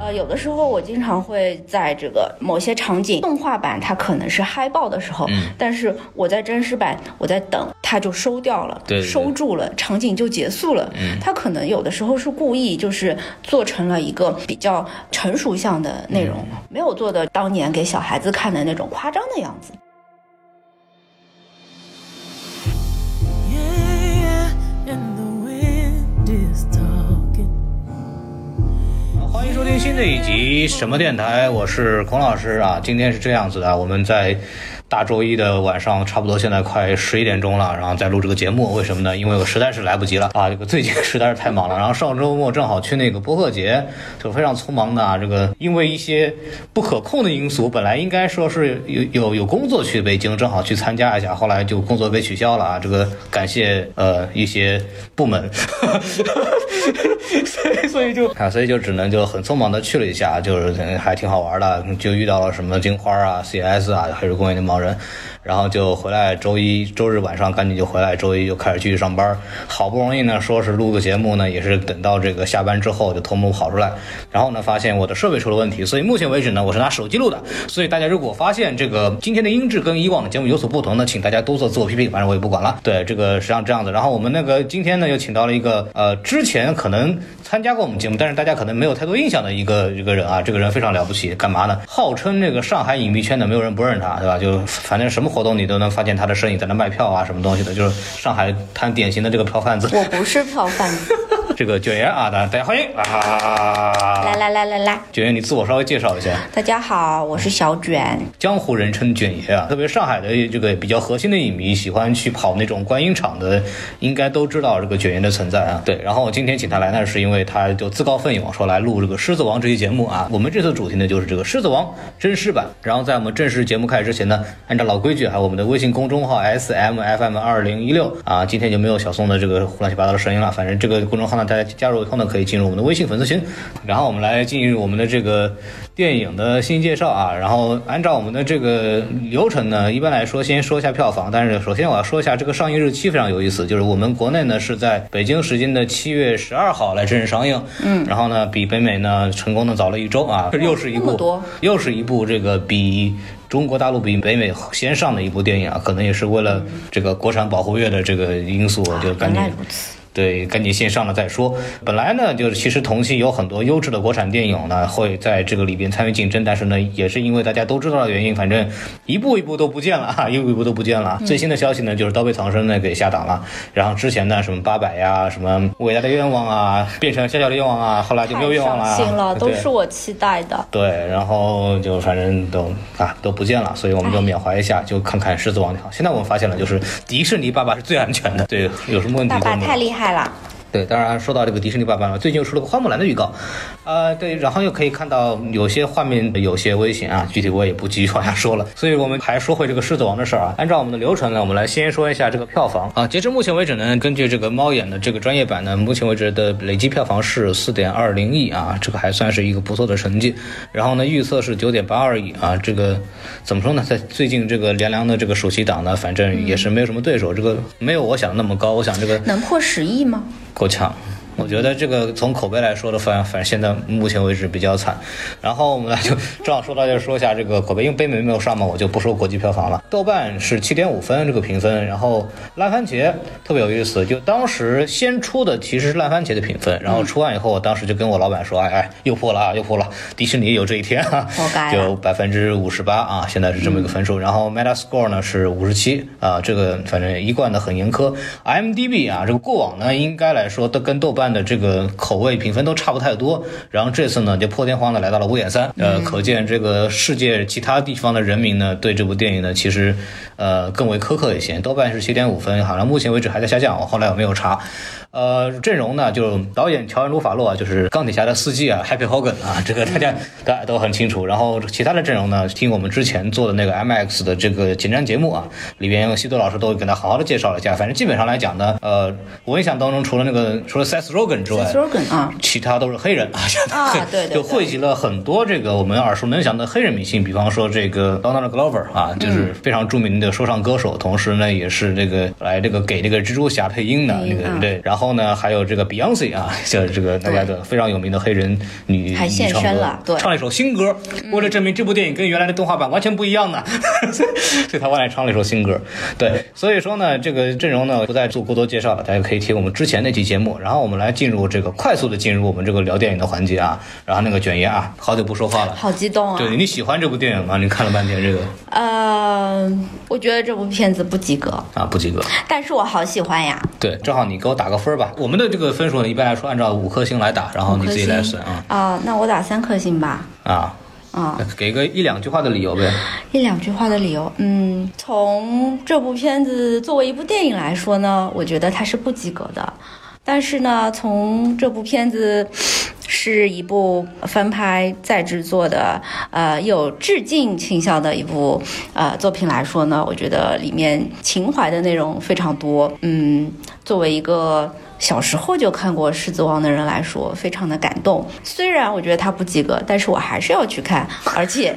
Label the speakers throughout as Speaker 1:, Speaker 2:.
Speaker 1: 呃，有的时候我经常会在这个某些场景，动画版它可能是嗨爆的时候，
Speaker 2: 嗯。
Speaker 1: 但是我在真实版我在等，它就收掉了，
Speaker 2: 对对对。
Speaker 1: 收住了，场景就结束了。
Speaker 2: 嗯。
Speaker 1: 它可能有的时候是故意就是做成了一个比较成熟向的内容，
Speaker 2: 嗯。
Speaker 1: 没有做的当年给小孩子看的那种夸张的样子。
Speaker 2: 最新的一集什么电台，我是孔老师啊。今天是这样子的，我们在大周一的晚上，差不多现在快十一点钟了，然后在录这个节目。为什么呢？因为我实在是来不及了啊，这个最近实在是太忙了。然后上周末正好去那个播客节，就非常匆忙的啊，这个因为一些不可控的因素，本来应该说是有有有工作去北京，正好去参加一下，后来就工作被取消了啊。这个感谢呃一些部门。所以所以就啊，所以就只能就很匆忙的去了一下，就是还挺好玩的，就遇到了什么金花啊、CS 啊、黑水公园那人，然后就回来，周一周日晚上赶紧就回来，周一就开始继续上班。好不容易呢，说是录个节目呢，也是等到这个下班之后就偷摸跑出来，然后呢发现我的设备出了问题，所以目前为止呢我是拿手机录的，所以大家如果发现这个今天的音质跟以往的节目有所不同呢，请大家多做自我批评，反正我也不管了。对，这个实际上这样子。然后我们那个今天呢又请到了一个呃之前可能参加过我们节目，但是大家可能没有太多印象的一个一个人啊，这个人非常了不起，干嘛呢？号称这个上海影迷圈的没有人不认他，对吧？就反正什么活动你都能发现他的身影在那卖票啊，什么东西的，就是上海滩典型的这个票贩子。
Speaker 1: 我不是票贩子，
Speaker 2: 这个卷爷啊，大大家欢迎啊！
Speaker 1: 来来来来来，
Speaker 2: 卷爷，你自我稍微介绍一下。
Speaker 1: 大家好，我是小卷。
Speaker 2: 江湖人称卷爷啊，特别上海的这个比较核心的影迷，喜欢去跑那种观影场的，应该都知道这个卷爷的存在啊。对，然后我今天请他来呢，是因为他就自告奋勇说来录这个《狮子王》这期节目啊。我们这次主题呢就是这个《狮子王》真实版。然后在我们正式节目开始之前呢，按照老规矩，还有我们的微信公众号 S M F M 二零一六啊，今天就没有小宋的这个乱七八糟的声音了。反正这个公众号呢，大家加入以后呢，可以进入我们的微信粉丝群。然后我们来进入我们的这个电影的新介绍啊。然后按照我们的这个流程呢，一般来说先说一下票房，但是首先我要说一下这个上映日期非常有意思，就是我们国内呢是在北京时间的七月十二号来正式上映，嗯，然后呢比北美呢成功的早了一周啊，又是一部又是一部这个比。中国大陆比北美先上的一部电影啊，可能也是为了这个国产保护月的这个因素，就赶紧
Speaker 1: 原来如此。
Speaker 2: 对，赶紧先上了再说。本来呢，就是其实同期有很多优质的国产电影呢，会在这个里边参与竞争，但是呢，也是因为大家都知道的原因，反正一步一步都不见了啊，一步一步都不见了。最新的消息呢，就是《刀背藏身》呢给下档了，然后之前呢，什么八百呀，什么伟大的愿望啊，变成小小的愿望啊，后来就没有愿望了啊，
Speaker 1: 太伤心了，都是我期待的。
Speaker 2: 对，然后就反正都啊都不见了，所以我们就缅怀一下，就看看《狮子王》就好。现在我们发现了，就是迪士尼爸爸是最安全的，对，有什么问题。
Speaker 1: 爸爸太厉害
Speaker 2: 对，当然说到这个迪士尼爸爸了，最近又出了个花木兰的预告，呃，对，然后又可以看到有些画面有些危险啊，具体我也不继续往下说了。所以我们还说回这个狮子王的事儿啊。按照我们的流程呢，我们来先说一下这个票房啊。截至目前为止呢，根据这个猫眼的这个专业版呢，目前为止的累计票房是四点二零亿啊，这个还算是一个不错的成绩。然后呢，预测是九点八二亿啊，这个怎么说呢？在最近这个凉凉的这个暑期档呢，反正也是没有什么对手，这个没有我想的那么高。我想这个
Speaker 1: 能破十亿吗？
Speaker 2: 够呛。我觉得这个从口碑来说的，反反正现在目前为止比较惨。然后我们来就正好说到就说一下这个口碑，因为北美没有上嘛，我就不说国际票房了。豆瓣是七点五分这个评分，然后烂番茄特别有意思，就当时先出的其实是烂番茄的评分，然后出完以后，我当时就跟我老板说，哎哎，又破了啊，又破了，迪士尼有这一天啊
Speaker 1: 活
Speaker 2: 就百分之五十八啊，现在是这么一个分数。然后 Metascore 呢是五十七啊，这个反正一贯的很严苛。IMDB 啊，这个过往呢应该来说都跟豆瓣的这个口味评分都差不太多，然后这次呢就破天荒的来到了五点三，呃，可见这个世界其他地方的人民呢对这部电影呢其实呃更为苛刻一些。豆瓣是七点五分，好像目前为止还在下降，我后来我没有查。呃，阵容呢，就导演乔恩·卢法洛啊，就是钢铁侠的司机啊，Happy Hogan 啊，这个大家大家都很清楚。然后其他的阵容呢，听我们之前做的那个 MX 的这个简单节目啊，里边西多老师都给他好好的介绍了一下。反正基本上来讲呢，呃，我印象当中除了那个除了 Seth Rogen 之外
Speaker 1: s，o g a n 啊，
Speaker 2: 其他都是黑人啊，
Speaker 1: 啊对对对。
Speaker 2: 就汇集了很多这个我们耳熟能详的黑人明星，比方说这个 Donald Glover 啊，就是非常著名的说唱歌手，同时呢也是这个来这个给这个蜘蛛侠配音的那个对，然后呢还有这个 Beyonce 啊，就是这个大家的非常有名的黑人女
Speaker 1: 还现
Speaker 2: 女唱歌
Speaker 1: 身了对
Speaker 2: 唱了一首新歌，为了证明这部电影跟原来的动画版完全不一样呢，所以他外来唱了一首新歌。对，所以说呢，这个阵容呢不再做过多介绍了，大家可以听我们之前那期节目。然后我们来进入这个快速的进入我们这个聊电影的环节啊。然后那个卷爷啊，好久不说话了。
Speaker 1: 好激动啊！
Speaker 2: 对你喜欢这部电影吗？你看了半天这个
Speaker 1: 呃，我觉得这部片子不及格，
Speaker 2: 啊，不及格。
Speaker 1: 但是我好喜欢呀。
Speaker 2: 对，正好你给我打个分吧。我们的这个分数呢，一般来说按照五颗星来打，然后你自己来审啊
Speaker 1: 啊、那我打三颗星吧。
Speaker 2: 啊，
Speaker 1: 啊、
Speaker 2: 给个一两句话的理由呗。
Speaker 1: 一两句话的理由，嗯，从这部片子作为一部电影来说呢，我觉得它是不及格的。但是呢，从这部片子是一部翻拍再制作的，呃，有致敬倾向的一部呃作品来说呢，我觉得里面情怀的内容非常多。嗯，作为一个小时候就看过《狮子王》的人来说，非常的感动。虽然我觉得它不及格，但是我还是要去看，而且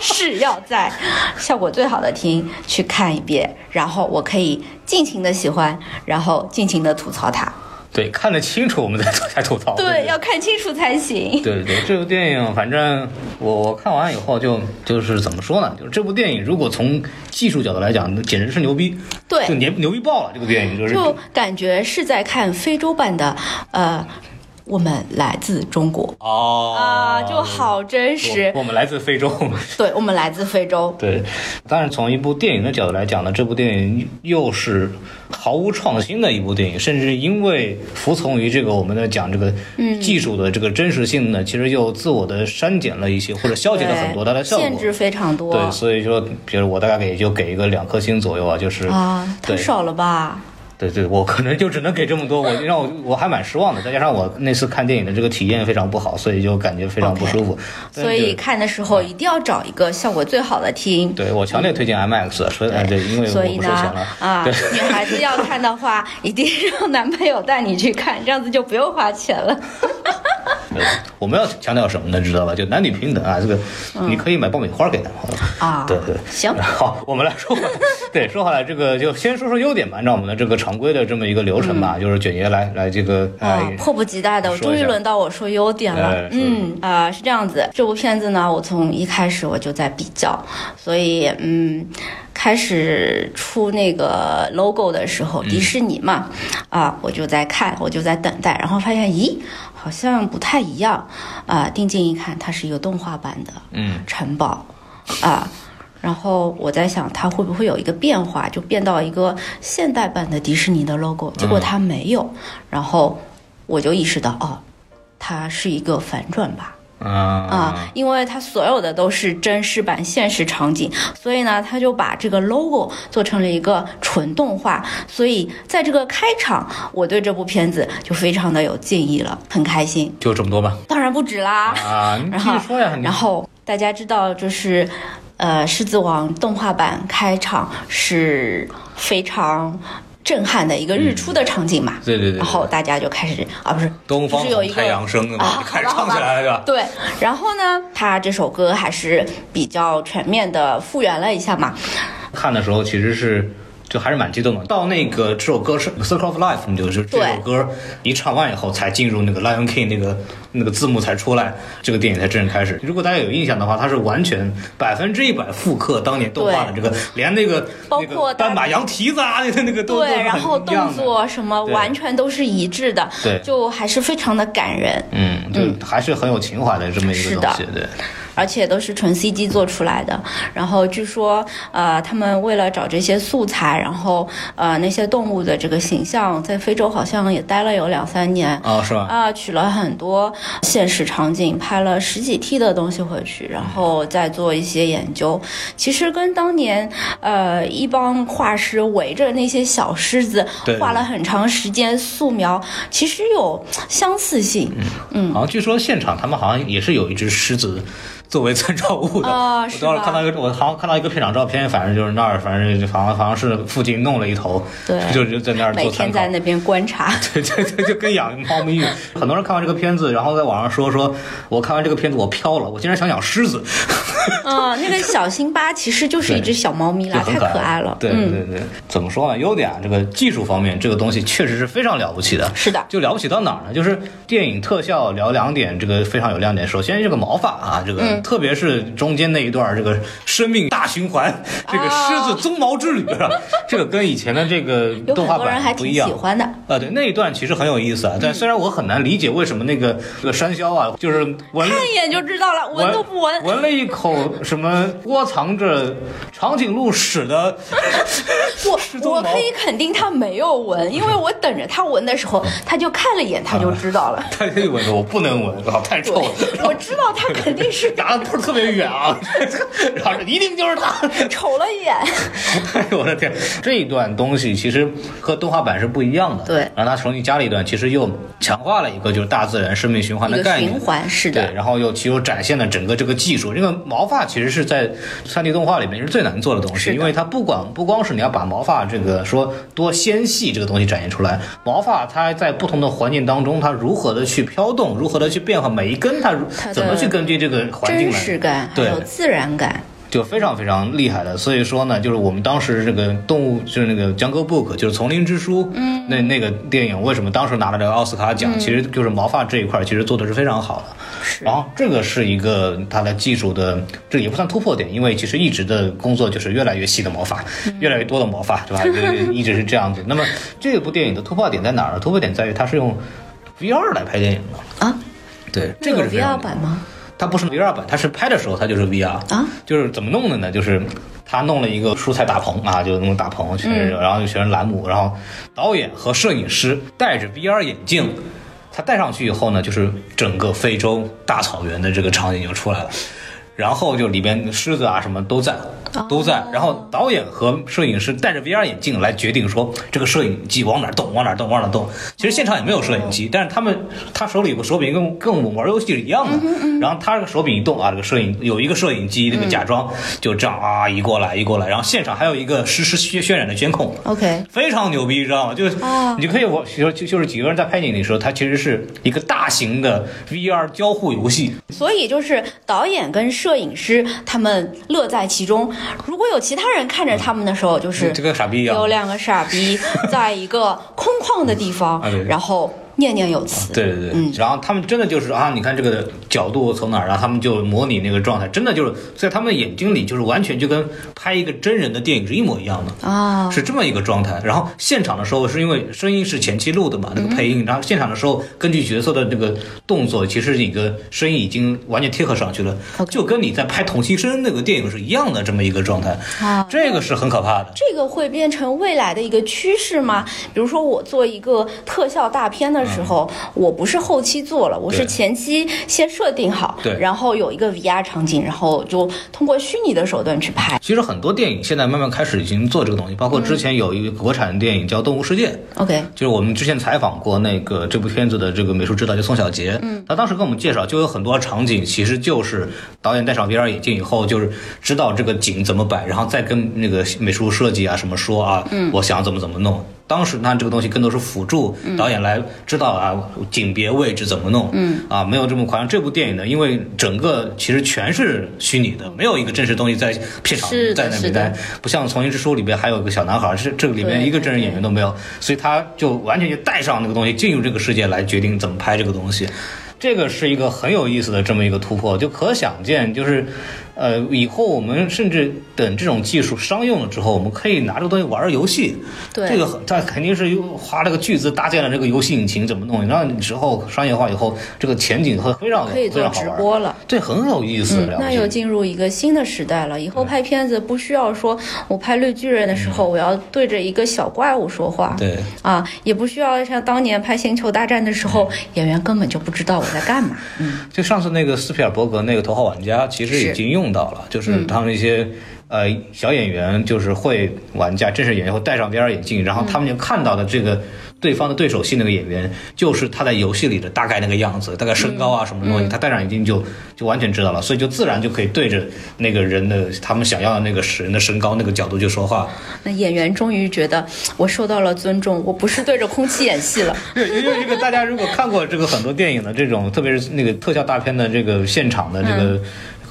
Speaker 1: 是要在效果最好的厅去看一遍，然后我可以尽情的喜欢，然后尽情的吐槽它。
Speaker 2: 对，看得清楚我们再才吐槽。
Speaker 1: 对，要看清楚才行。
Speaker 2: 对对对，这部电影反正我我看完以后就就是怎么说呢？就是这部电影如果从技术角度来讲，简直是牛逼，
Speaker 1: 对
Speaker 2: 就牛牛逼爆了。这部电影就是
Speaker 1: 就感觉是在看非洲版的，呃，我们来自中国
Speaker 2: 哦
Speaker 1: 啊，就好真实
Speaker 2: 我。我们来自非洲。
Speaker 1: 对，我们来自非洲。
Speaker 2: 对，但是从一部电影的角度来讲呢，这部电影又是毫无创新的一部电影，甚至因为服从于这个我们的讲这个
Speaker 1: 嗯
Speaker 2: 技术的这个真实性呢，其实又自我的删减了一些，或者消解了很多它的效果。
Speaker 1: 限制非常多。
Speaker 2: 对，所以说，比如我大概也就给一个两颗星左右啊，就是
Speaker 1: 啊，太少了吧？
Speaker 2: 对对，我可能就只能给这么多，我 让我我还蛮失望的，再加上我那次看电影的这个体验非常不好，所以就感觉非常不舒服。
Speaker 1: 所以看的时候一定要找一个效果最好的厅。
Speaker 2: 对我强烈推荐 IMAX，所以对，因为我
Speaker 1: 所以呢啊，女孩子要看的话，一定让男朋友带你去看，这样子就不用花钱了。
Speaker 2: 对，我们要强调什么呢？知道吧？就男女平等啊，这个你可以买爆米花给男朋友。
Speaker 1: 啊。
Speaker 2: 对对，
Speaker 1: 行
Speaker 2: 好，我们来说 对，说回来，这个就先说说优点吧，按照我们的这个常规的这么一个流程吧，就是卷爷来来这个
Speaker 1: 啊
Speaker 2: 哎，
Speaker 1: 迫不及待的，我终于轮到我说优点了。
Speaker 2: 哎。
Speaker 1: 嗯啊、是这样子，这部片子呢，我从一开始我就在比较，所以嗯，开始出那个 logo 的时
Speaker 2: 嗯。
Speaker 1: 候，迪士尼嘛，啊，我就在看，我就在等待，然后发现，咦，好像不太一样，啊，定睛一看，它是一个动画版的，
Speaker 2: 嗯
Speaker 1: 城堡，啊。然后我在想，它会不会有一个变化，就变到一个现代版的迪士尼的 logo？结果它没有。然后我就意识到，哦，它是一个反转吧。
Speaker 2: 啊
Speaker 1: 啊，因为它所有的都是真实版现实场景，所以呢，他就把这个 logo 做成了一个纯动画。所以在这个开场，我对这部片子就非常的有敬意了，很开心。
Speaker 2: 就这么多吧。
Speaker 1: 当然不止啦，
Speaker 2: 啊，你
Speaker 1: 然后
Speaker 2: 继续说呀。你
Speaker 1: 然后大家知道，就是呃，《狮子王》动画版开场是非常震撼的一个日出的场景嘛。
Speaker 2: 对对对对
Speaker 1: 然后大家就开始啊，不是
Speaker 2: 东方
Speaker 1: 是有一个
Speaker 2: 太阳升的嘛，
Speaker 1: 啊
Speaker 2: 开始唱起来了？对，
Speaker 1: 然后呢，他这首歌还是比较全面的复原了一下嘛。
Speaker 2: 看的时候其实是。就还是蛮激动的。到那个这首歌是《Circle of Life》，就是这首歌一唱完以后，才进入那个 Lion King 那个那个字幕才出来，这个电影才真正开始。如果大家有印象的话，它是完全百分之一百复刻当年动画的这个，连那个
Speaker 1: 包括
Speaker 2: 斑马羊蹄子啊，那个那个都都
Speaker 1: 对，然后动作什么完全都是一致的，
Speaker 2: 对
Speaker 1: 就还是非常的感人。
Speaker 2: 嗯，就还是很有情怀的这么一个东西，对。
Speaker 1: 而且都是纯 CG 做出来的。然后据说，呃，他们为了找这些素材，然后呃那些动物的这个形象，在非洲好像也待了有两三年。
Speaker 2: 啊，是吧？
Speaker 1: 啊，取了很多现实场景，拍了十几 T 的东西回去，然后再做一些研究。其实跟当年呃一帮画师围着那些小狮子画了很长时间素描，其实有相似性。
Speaker 2: 嗯好像据说现场他们好像也是有一只狮子作为参照物的。我当时看到一个，我好像看到一个片场照片，反正就是那儿，反正好像好像是附近弄了一头，
Speaker 1: 对
Speaker 2: 就就在那儿
Speaker 1: 每
Speaker 2: 做参考
Speaker 1: 天在。那边观察，
Speaker 2: 对对对，就跟养猫咪。很多人看完这个片子，然后在网上说说，我看完这个片子我飘了，我竟然想养狮子，
Speaker 1: 啊，那个小辛巴其实就是一只小猫咪
Speaker 2: 就
Speaker 1: 啦，太可爱了。
Speaker 2: 对
Speaker 1: 嗯，
Speaker 2: 对对，怎么说呢？优点啊，这个技术方面，这个东西确实是非常了不起的。
Speaker 1: 是的
Speaker 2: 就了不起到哪儿呢？就是电影特效聊两点，这个非常有亮点。首先，这个毛发啊，这个、
Speaker 1: 嗯
Speaker 2: 特别是中间那一段，这个生命大循环，这个狮子鬃毛之旅？这个跟以前的这个
Speaker 1: 有
Speaker 2: 动画版不一样
Speaker 1: 喜。欢的。
Speaker 2: 啊，对，那一段其实很有意思啊，但虽然我很难理解为什么那个这个山魈啊，就是闻
Speaker 1: 看一眼就知道了，闻都不闻。
Speaker 2: 闻了一口什么窝藏着长颈鹿屎的
Speaker 1: 我我可以肯定他没有闻，因为我等着他闻的时候，他就看了一眼，他就知道了。
Speaker 2: 他可以闻着我不能闻，老，太臭了。
Speaker 1: 我知道他肯定是
Speaker 2: 拿的不是特别远啊，然后一定就是他。
Speaker 1: 瞅了一眼。
Speaker 2: 哎呦我的天，这一段东西其实和动画版是不一样的。
Speaker 1: 对
Speaker 2: 然后他重新加了一段，其实又强化了一个就是大自然生命循环的概念。
Speaker 1: 循环是的对，
Speaker 2: 然后又其实展现了整个这个技术。这个毛发其实是在三 D 动画里面是最难做的东西，因为它不管不光是你要把毛发这个说多纤细这个东西展现出来，毛发它在不同的环境当中，它如何的去飘动，如何的去变化，每一根它怎么去根据这个环境
Speaker 1: 真
Speaker 2: 来
Speaker 1: 实感还
Speaker 2: 对
Speaker 1: 有自然感。
Speaker 2: 就非常非常厉害的。所以说呢，就是我们当时这个动物，就是那个《Jungle Book》，就是《丛林之书》，嗯，那那个电影为什么当时拿了这个奥斯卡奖？其实就是毛发这一块，其实做的是非常好的。
Speaker 1: 是
Speaker 2: 然后这个是一个它的技术的，这也不算突破点，因为其实一直的工作就是越来越细的毛发，越来越多的毛发，对吧？就一直是这样子。那么这部电影的突破点在哪儿呢？突破点在于它是用 VR 来拍电影的。
Speaker 1: 啊，
Speaker 2: 对，这个是
Speaker 1: VR 版吗？
Speaker 2: 它不是 VR 版，它是拍的时候它就是 VR
Speaker 1: 啊，
Speaker 2: 就是怎么弄的呢？就是他弄了一个蔬菜大棚啊，就弄大棚全是，然后就全是栏目，然后导演和摄影师戴着 VR 眼镜，他戴上去以后呢，就是整个非洲大草原的这个场景就出来了。然后就里边狮子啊什么都在，都在。然后导演和摄影师戴着 VR 眼镜来决定说这个摄影机往哪儿动，往哪儿动，往哪儿动。其实现场也没有摄影机，但是他们他手里有个手柄跟跟我们玩游戏是一样的。然后他这个手柄一动啊，这个摄影有一个摄影机，这个假装就这样啊移过来移过来，然后现场还有一个实时渲渲染的监控。
Speaker 1: OK，
Speaker 2: 非常牛逼，知道吗？就是
Speaker 1: 啊
Speaker 2: 你就可以我就就就是几个人在拍电影的时候，它其实是一个大型的 VR 交互游戏。
Speaker 1: 所以就是导演跟摄影师他们乐在其中。如果有其他人看着他们的时候，就是
Speaker 2: 这个傻逼
Speaker 1: 有两个傻逼 在一个空旷的地方然后念念有词。
Speaker 2: 对对对，
Speaker 1: 嗯
Speaker 2: 然后他们真的就是啊，你看这个角度从哪儿，然后他们就模拟那个状态，真的就是在他们眼睛里，就是完全就跟拍一个真人的电影是一模一样的。
Speaker 1: 啊，
Speaker 2: 是这么一个状态，然后现场的时候是因为声音是前期录的嘛，那个配音，然后现场的时候根据角色的那个动作，其实你的声音已经完全贴合上去了就跟你在拍同期声那个电影是一样的这么一个状态，
Speaker 1: 啊
Speaker 2: 这个是很可怕的。
Speaker 1: 这个会变成未来的一个趋势吗？比如说，我做一个特效大片的时候，我不是后期做了，我是前期先设定好，
Speaker 2: 对。
Speaker 1: 然后有一个 VR 场景，然后就通过虚拟的手段去拍。
Speaker 2: 其实很多电影现在慢慢开始已经做这个东西，包括之前有一个国产电影叫《动物世界》
Speaker 1: ，OK，
Speaker 2: 就是我们之前采访过那个这部片子的这个美术指导叫宋小杰，嗯，他当时跟我们介绍，就有很多场景其实就是导演戴上 VR 眼镜以后，就是知道这个景怎么摆，然后再跟那个美术设计啊什么说啊，嗯，我想怎么怎么弄。当时那这个东西更多是辅助导演来知道啊景别位置怎么弄，嗯。啊没有这么夸张。这部电影呢，因为整个其实全是虚拟的，没有一个真实东西在片场在那边。待，不像《丛林之书》里边还有一个小男孩，是这个里面一个真人演员都没有，所以他就完全就带上那个东西进入这个世界来决定怎么拍这个东西。这个是一个很有意思的这么一个突破，就可想见，就是呃，以后我们甚至等这种技术商用了之后，我们可以拿这个东西玩游戏。
Speaker 1: 对
Speaker 2: 这个很它肯定是又花了个巨资搭建了这个游戏引擎，怎么弄？然后你之后商业化以后，这个前景会非常
Speaker 1: 可以做直播了。
Speaker 2: 对很有意思，
Speaker 1: 那又进入一个新的时代了。以后拍片子不需要说，我拍绿巨人的时候，我要对着一个小怪物说话。
Speaker 2: 嗯对。
Speaker 1: 啊，也不需要像当年拍《星球大战》的时候，演员根本就不知道我在干嘛。嗯，
Speaker 2: 就上次那个斯皮尔伯格那个《头号玩家》，其实已经用到了，就是他们一些、呃小演员，就是会玩家，正式演员会戴上 VR 眼镜，然后他们就看到的这个对方的对手戏那个演员，就是他在游戏里的大概那个样子，大概身高啊什么东西，他戴上眼镜就就完全知道了，所以就自然就可以对着那个人的他们想要的那个人的身高那个角度就说话。
Speaker 1: 那演员终于觉得我受到了尊重，我不是对着空气演戏了。
Speaker 2: 对，因为这个大家如果看过这个很多电影的这种，特别是那个特效大片的这个现场的这个。这个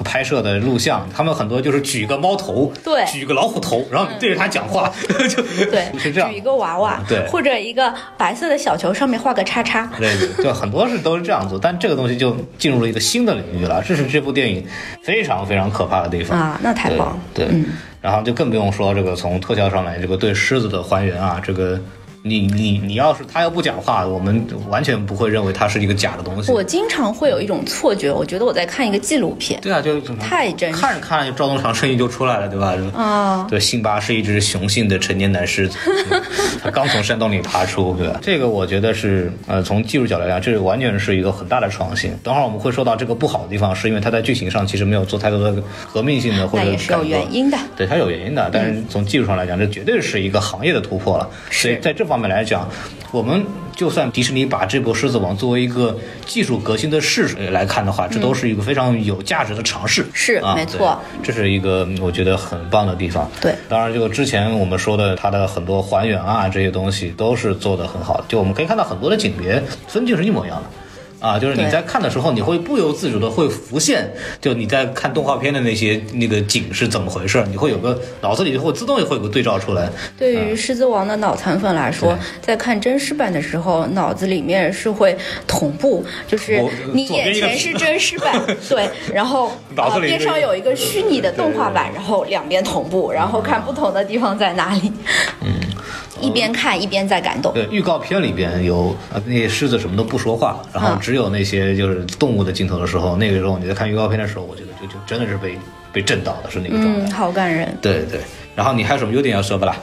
Speaker 2: 拍摄的录像，他们很多就是举个猫头，
Speaker 1: 对。
Speaker 2: 举个老虎头，然后你对着他讲话，就
Speaker 1: 对，
Speaker 2: 是这样。
Speaker 1: 举一。个娃娃，
Speaker 2: 对。
Speaker 1: 或者一个白色的小球，上面画个叉叉。
Speaker 2: 对对，就很多是都是这样做，但这个东西就进入了一个新的领域了，这是这部电影非常非常可怕的地方。
Speaker 1: 啊那太棒了。
Speaker 2: 对，对然后就更不用说这个从特效上来，这个对狮子的还原啊，这个你你你要是他要不讲话，我们完全不会认为它是一个假的东西。
Speaker 1: 我经常会有一种错觉，我觉得我在看一个纪录片。
Speaker 2: 对啊，就
Speaker 1: 太真实
Speaker 2: 看着看着，赵忠祥声音就出来了，对吧？就
Speaker 1: 啊
Speaker 2: 对，辛巴是一只雄性的成年男狮子，嗯他刚从山洞里爬出，对吧？这个我觉得是，呃，从技术角度来讲，这完全是一个很大的创新。等会儿我们会说到这个不好的地方，是因为它在剧情上其实没有做太多的革命性的或者
Speaker 1: 那也是有原因的。
Speaker 2: 对，它有原因的，但是从技术上来讲，这绝对是一个行业的突破了。所以在这方面来讲，我们就算迪士尼把这部《狮子王》作为一个技术革新的试水来看的话，这都是一个非常有价值的尝试。
Speaker 1: 是
Speaker 2: 啊，
Speaker 1: 没错，
Speaker 2: 这是一个嗯我觉得很棒的地方。
Speaker 1: 对
Speaker 2: 当然就之前我们说的它的很多还原啊这些东西都是做的很好的，就我们可以看到很多的景别分镜是一模一样的。啊，就是你在看的时候，你会不由自主的会浮现，就你在看动画片的那些那个景是怎么回事，你会有个脑子里会自动会有个对照出来。
Speaker 1: 对于《狮子王》的脑残粉来说，在看真实版的时候，脑子里面是会同步，就是你眼前是真实版，对，然后呃
Speaker 2: 脑子里
Speaker 1: 边上有一个虚拟的动画版，然后两边同步，然后看不同的地方在哪里。嗯，一边看一边在感动。
Speaker 2: 对，预告片里边有啊那些狮子什么都不说话，然后
Speaker 1: 嗯
Speaker 2: 只有那些就是动物的镜头的时候，那个时候你在看预告片的时候，我觉得就就真的是被被震到的是那个状态。
Speaker 1: 嗯，好感人。
Speaker 2: 对对，然后你还有什么优点要说不啦？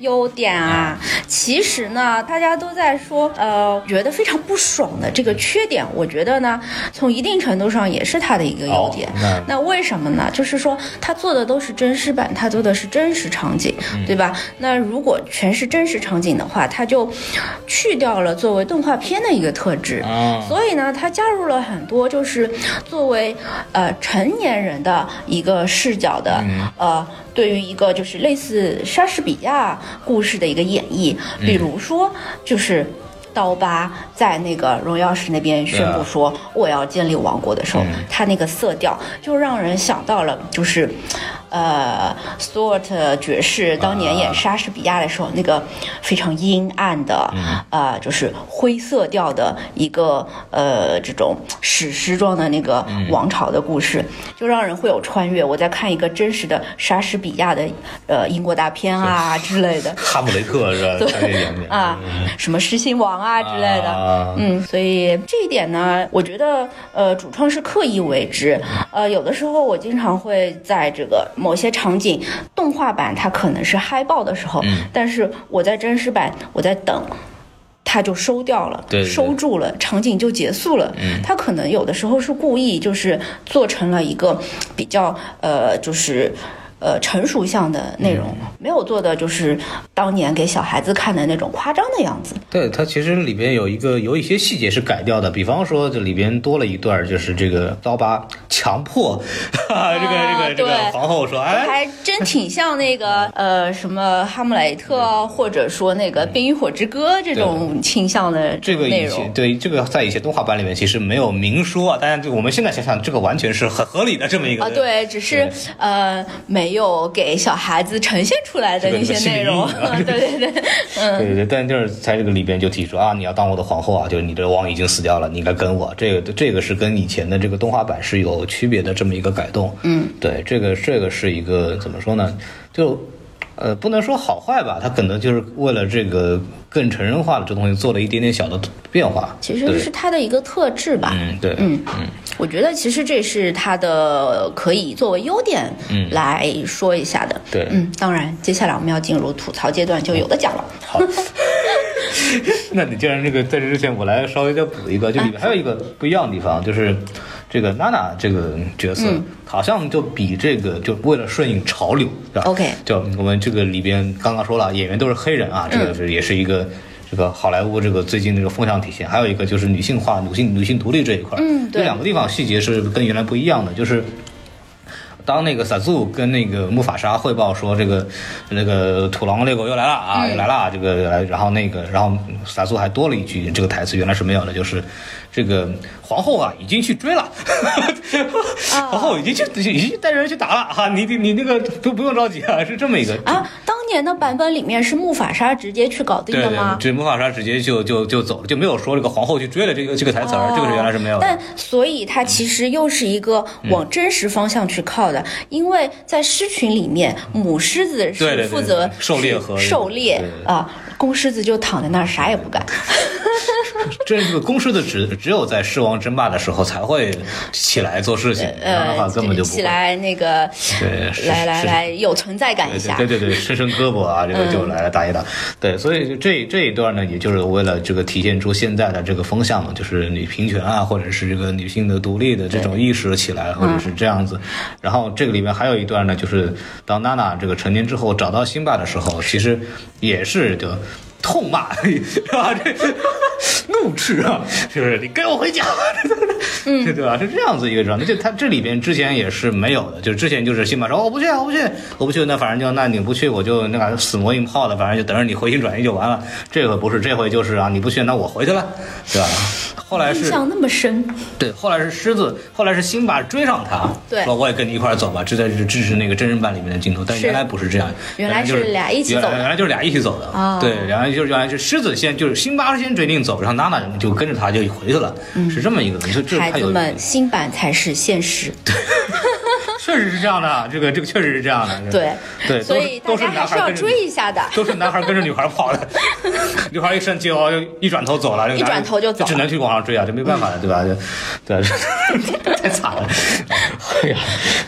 Speaker 1: 优点啊，其实呢，大家都在说，呃，觉得非常不爽的这个缺点，我觉得呢，从一定程度上也是它的一个优点。
Speaker 2: 哦那
Speaker 1: 为什么呢？就是说，它做的都是真实版，它做的是真实场景，
Speaker 2: 嗯
Speaker 1: 对吧？那如果全是真实场景的话，它就去掉了作为动画片的一个特质。
Speaker 2: 啊
Speaker 1: 所以呢，它加入了很多就是作为呃成年人的一个视角的、呃，对于一个就是类似莎士比亚故事的一个演绎，比如说就是。刀疤在那个荣耀石那边宣布说我要建立王国的时候，他那个色调就让人想到了，就是，呃，斯沃特爵士当年演莎士比亚的时候，那个非常阴暗的，呃，就是灰色调的一个呃这种史诗状的那个王朝的故事，就让人会有穿越。我在看一个真实的莎士比亚的呃英国大片啊 之类的。
Speaker 2: 哈姆雷特是吧？他这演的
Speaker 1: 啊，什么狮心王啊之类的，
Speaker 2: 啊
Speaker 1: 嗯，所以这一点呢，我觉得呃，主创是刻意为之。呃，有的时候我经常会在这个某些场景动画版它可能是嗨爆的时候，
Speaker 2: 嗯
Speaker 1: 但是我在真实版我在等。它就收掉了，
Speaker 2: 对对对
Speaker 1: 收住了，场景就结束了。嗯，它可能有的时候是故意，就是做成了一个比较呃，就是呃成熟向的内容，
Speaker 2: 嗯。
Speaker 1: 没有做的就是当年给小孩子看的那种夸张的样子。
Speaker 2: 对，它其实里边有一个有一些细节是改掉的，比方说这里边多了一段，就是这个刀疤强迫这个这个这个
Speaker 1: 对。
Speaker 2: 皇后说，哎，
Speaker 1: 还真挺像那个呃什么哈姆雷特，或者说那个《冰与火之歌》这种倾向的
Speaker 2: 这个
Speaker 1: 内容。
Speaker 2: 对这个在一些动画版里面其实没有明说啊，但是我们现在想想，这个完全是很合理的这么一个
Speaker 1: 啊，对，只是呃，没没有给小孩子呈现出来的一些内容。对对对，嗯，
Speaker 2: 对对对，但就是在这个里边就提出啊，你要当我的皇后啊，就是你的王已经死掉了，你应该跟我。这个这个是跟以前的这个动画版是有区别的这么一个改动。
Speaker 1: 嗯，
Speaker 2: 对，这个这个是一个怎么说呢？就呃，不能说好坏吧，它可能就是为了这个更成人化的这东西做了一点点小的变化。
Speaker 1: 其实是它的一个特质吧。
Speaker 2: 嗯，对，
Speaker 1: 嗯嗯我觉得其实这是它的可以作为优点
Speaker 2: 嗯
Speaker 1: 来说一下的。
Speaker 2: 对
Speaker 1: 嗯，当然，接下来我们要进入吐槽阶段，就有的讲了。
Speaker 2: 好，那你既然这个在这之前，我来稍微再补一个，就里面还有一个不一样的地方，就是这个娜娜这个角色，
Speaker 1: 嗯。
Speaker 2: 好像就比这个就为了顺应潮流，对吧
Speaker 1: ？OK
Speaker 2: 就我们这个里边刚刚说了，演员都是黑人啊，这个是也是一个。这个好莱坞这个最近这个风向体现，还有一个就是女性化、女性女性独立这一块，
Speaker 1: 嗯对。
Speaker 2: 这两个地方细节是跟原来不一样的，就是当那个萨祖跟那个木法沙汇报说这个那个土狼猎狗又来了啊，
Speaker 1: 嗯。
Speaker 2: 又来了，这个来，然后那个然后萨祖还多了一句这个台词，原来是没有的，就是这个皇后啊已经去追了，皇后已经去已经带着人去打了哈，你你你那个都不用着急啊，是这么一个
Speaker 1: 啊，当年的版本里面是木法沙直接去搞定
Speaker 2: 对对，
Speaker 1: 的吗？
Speaker 2: 这木法沙直接就就就走了，就没有说这个皇后去追了这个这个台词儿，这个是原来是没有的。
Speaker 1: 哦但所以它其实又是一个往真实方向去靠的，因为在狮群里面，母狮子
Speaker 2: 对对对
Speaker 1: 是负责
Speaker 2: 狩猎和
Speaker 1: 狩猎
Speaker 2: 对对对
Speaker 1: 啊，公狮子就躺在那儿啥也不干。
Speaker 2: 这这个公狮的只只有在狮王争霸的时候才会起来做事情，这样的话
Speaker 1: 呃，
Speaker 2: 根本就不。
Speaker 1: 起来那个，
Speaker 2: 对
Speaker 1: 来来来，有存在感一下。
Speaker 2: 对对对，伸伸胳膊啊，这个就来打一打。对，所以这这一段呢，也就是为了这个体现出现在的这个风向嘛，就是女平权啊，或者是这个女性的独立的这种意识起来，或者是这样子。然后这个里面还有一段呢，就是当娜娜这个成年之后找到辛巴的时候，其实也是就。痛骂，是吧？这怒斥啊，是不是你跟我回家，嗯，对吧？是这样子一个状态。就他这里边之前也是没有的，就是之前就是辛巴说我不去，我不去，我不去，那反正就那你不去，我就那个死磨硬泡的，反正就等着你回心转意就完了。这回不是，这回就是啊，你不去，那我回去了，对吧？后来是
Speaker 1: 印象那么深，
Speaker 2: 对，后来是狮子，后来是辛巴追上他，
Speaker 1: 对
Speaker 2: 说我也跟你一块走吧，这在是支持那个真人版里面的镜头，但
Speaker 1: 是
Speaker 2: 原来不是这样，
Speaker 1: 原来
Speaker 2: 就是
Speaker 1: 俩一起走的
Speaker 2: 原来原来就是俩一起走的，
Speaker 1: 哦
Speaker 2: 对，原来就是原来是狮子先就是辛巴先决定走，然后娜娜就跟着他就回去了，是这么一个，就这
Speaker 1: 孩子们新版才是现实。
Speaker 2: 确实是这样的，这个这个确实是这样的，
Speaker 1: 对
Speaker 2: 对，
Speaker 1: 所以大
Speaker 2: 都是男孩跟着
Speaker 1: 追一下的。
Speaker 2: 都是男孩跟着女孩跑的，女孩一生气哦，就一转头走了，
Speaker 1: 一转头就走了
Speaker 2: 只能去往上追啊，这没办法的，对吧？就对，太惨了，哎呀，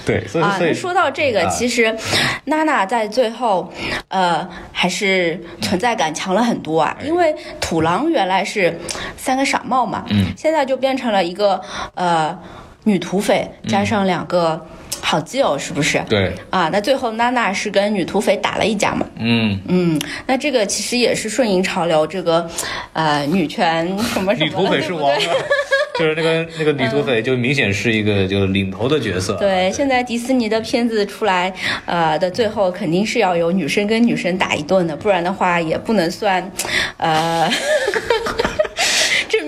Speaker 2: 对，所以
Speaker 1: 啊，说到这个，
Speaker 2: 啊。
Speaker 1: 其实娜娜在最后，呃，还是存在感强了很多啊。因为土狼原来是三个傻帽嘛，
Speaker 2: 嗯。
Speaker 1: 现在就变成了一个呃女土匪加上两个好基友，是不是？
Speaker 2: 对，
Speaker 1: 啊，那最后娜娜是跟女土匪打了一架嘛，
Speaker 2: 嗯。
Speaker 1: 嗯，那这个其实也是顺应潮流，这个呃女权什么什么，
Speaker 2: 女土匪是
Speaker 1: 对不对
Speaker 2: 王啊，就是那个那个女土匪，就明显是一个就领头的角色。
Speaker 1: 对，现在迪士尼的片子出来，呃的最后肯定是要有女生跟女生打一顿的，不然的话也不能算，呃，正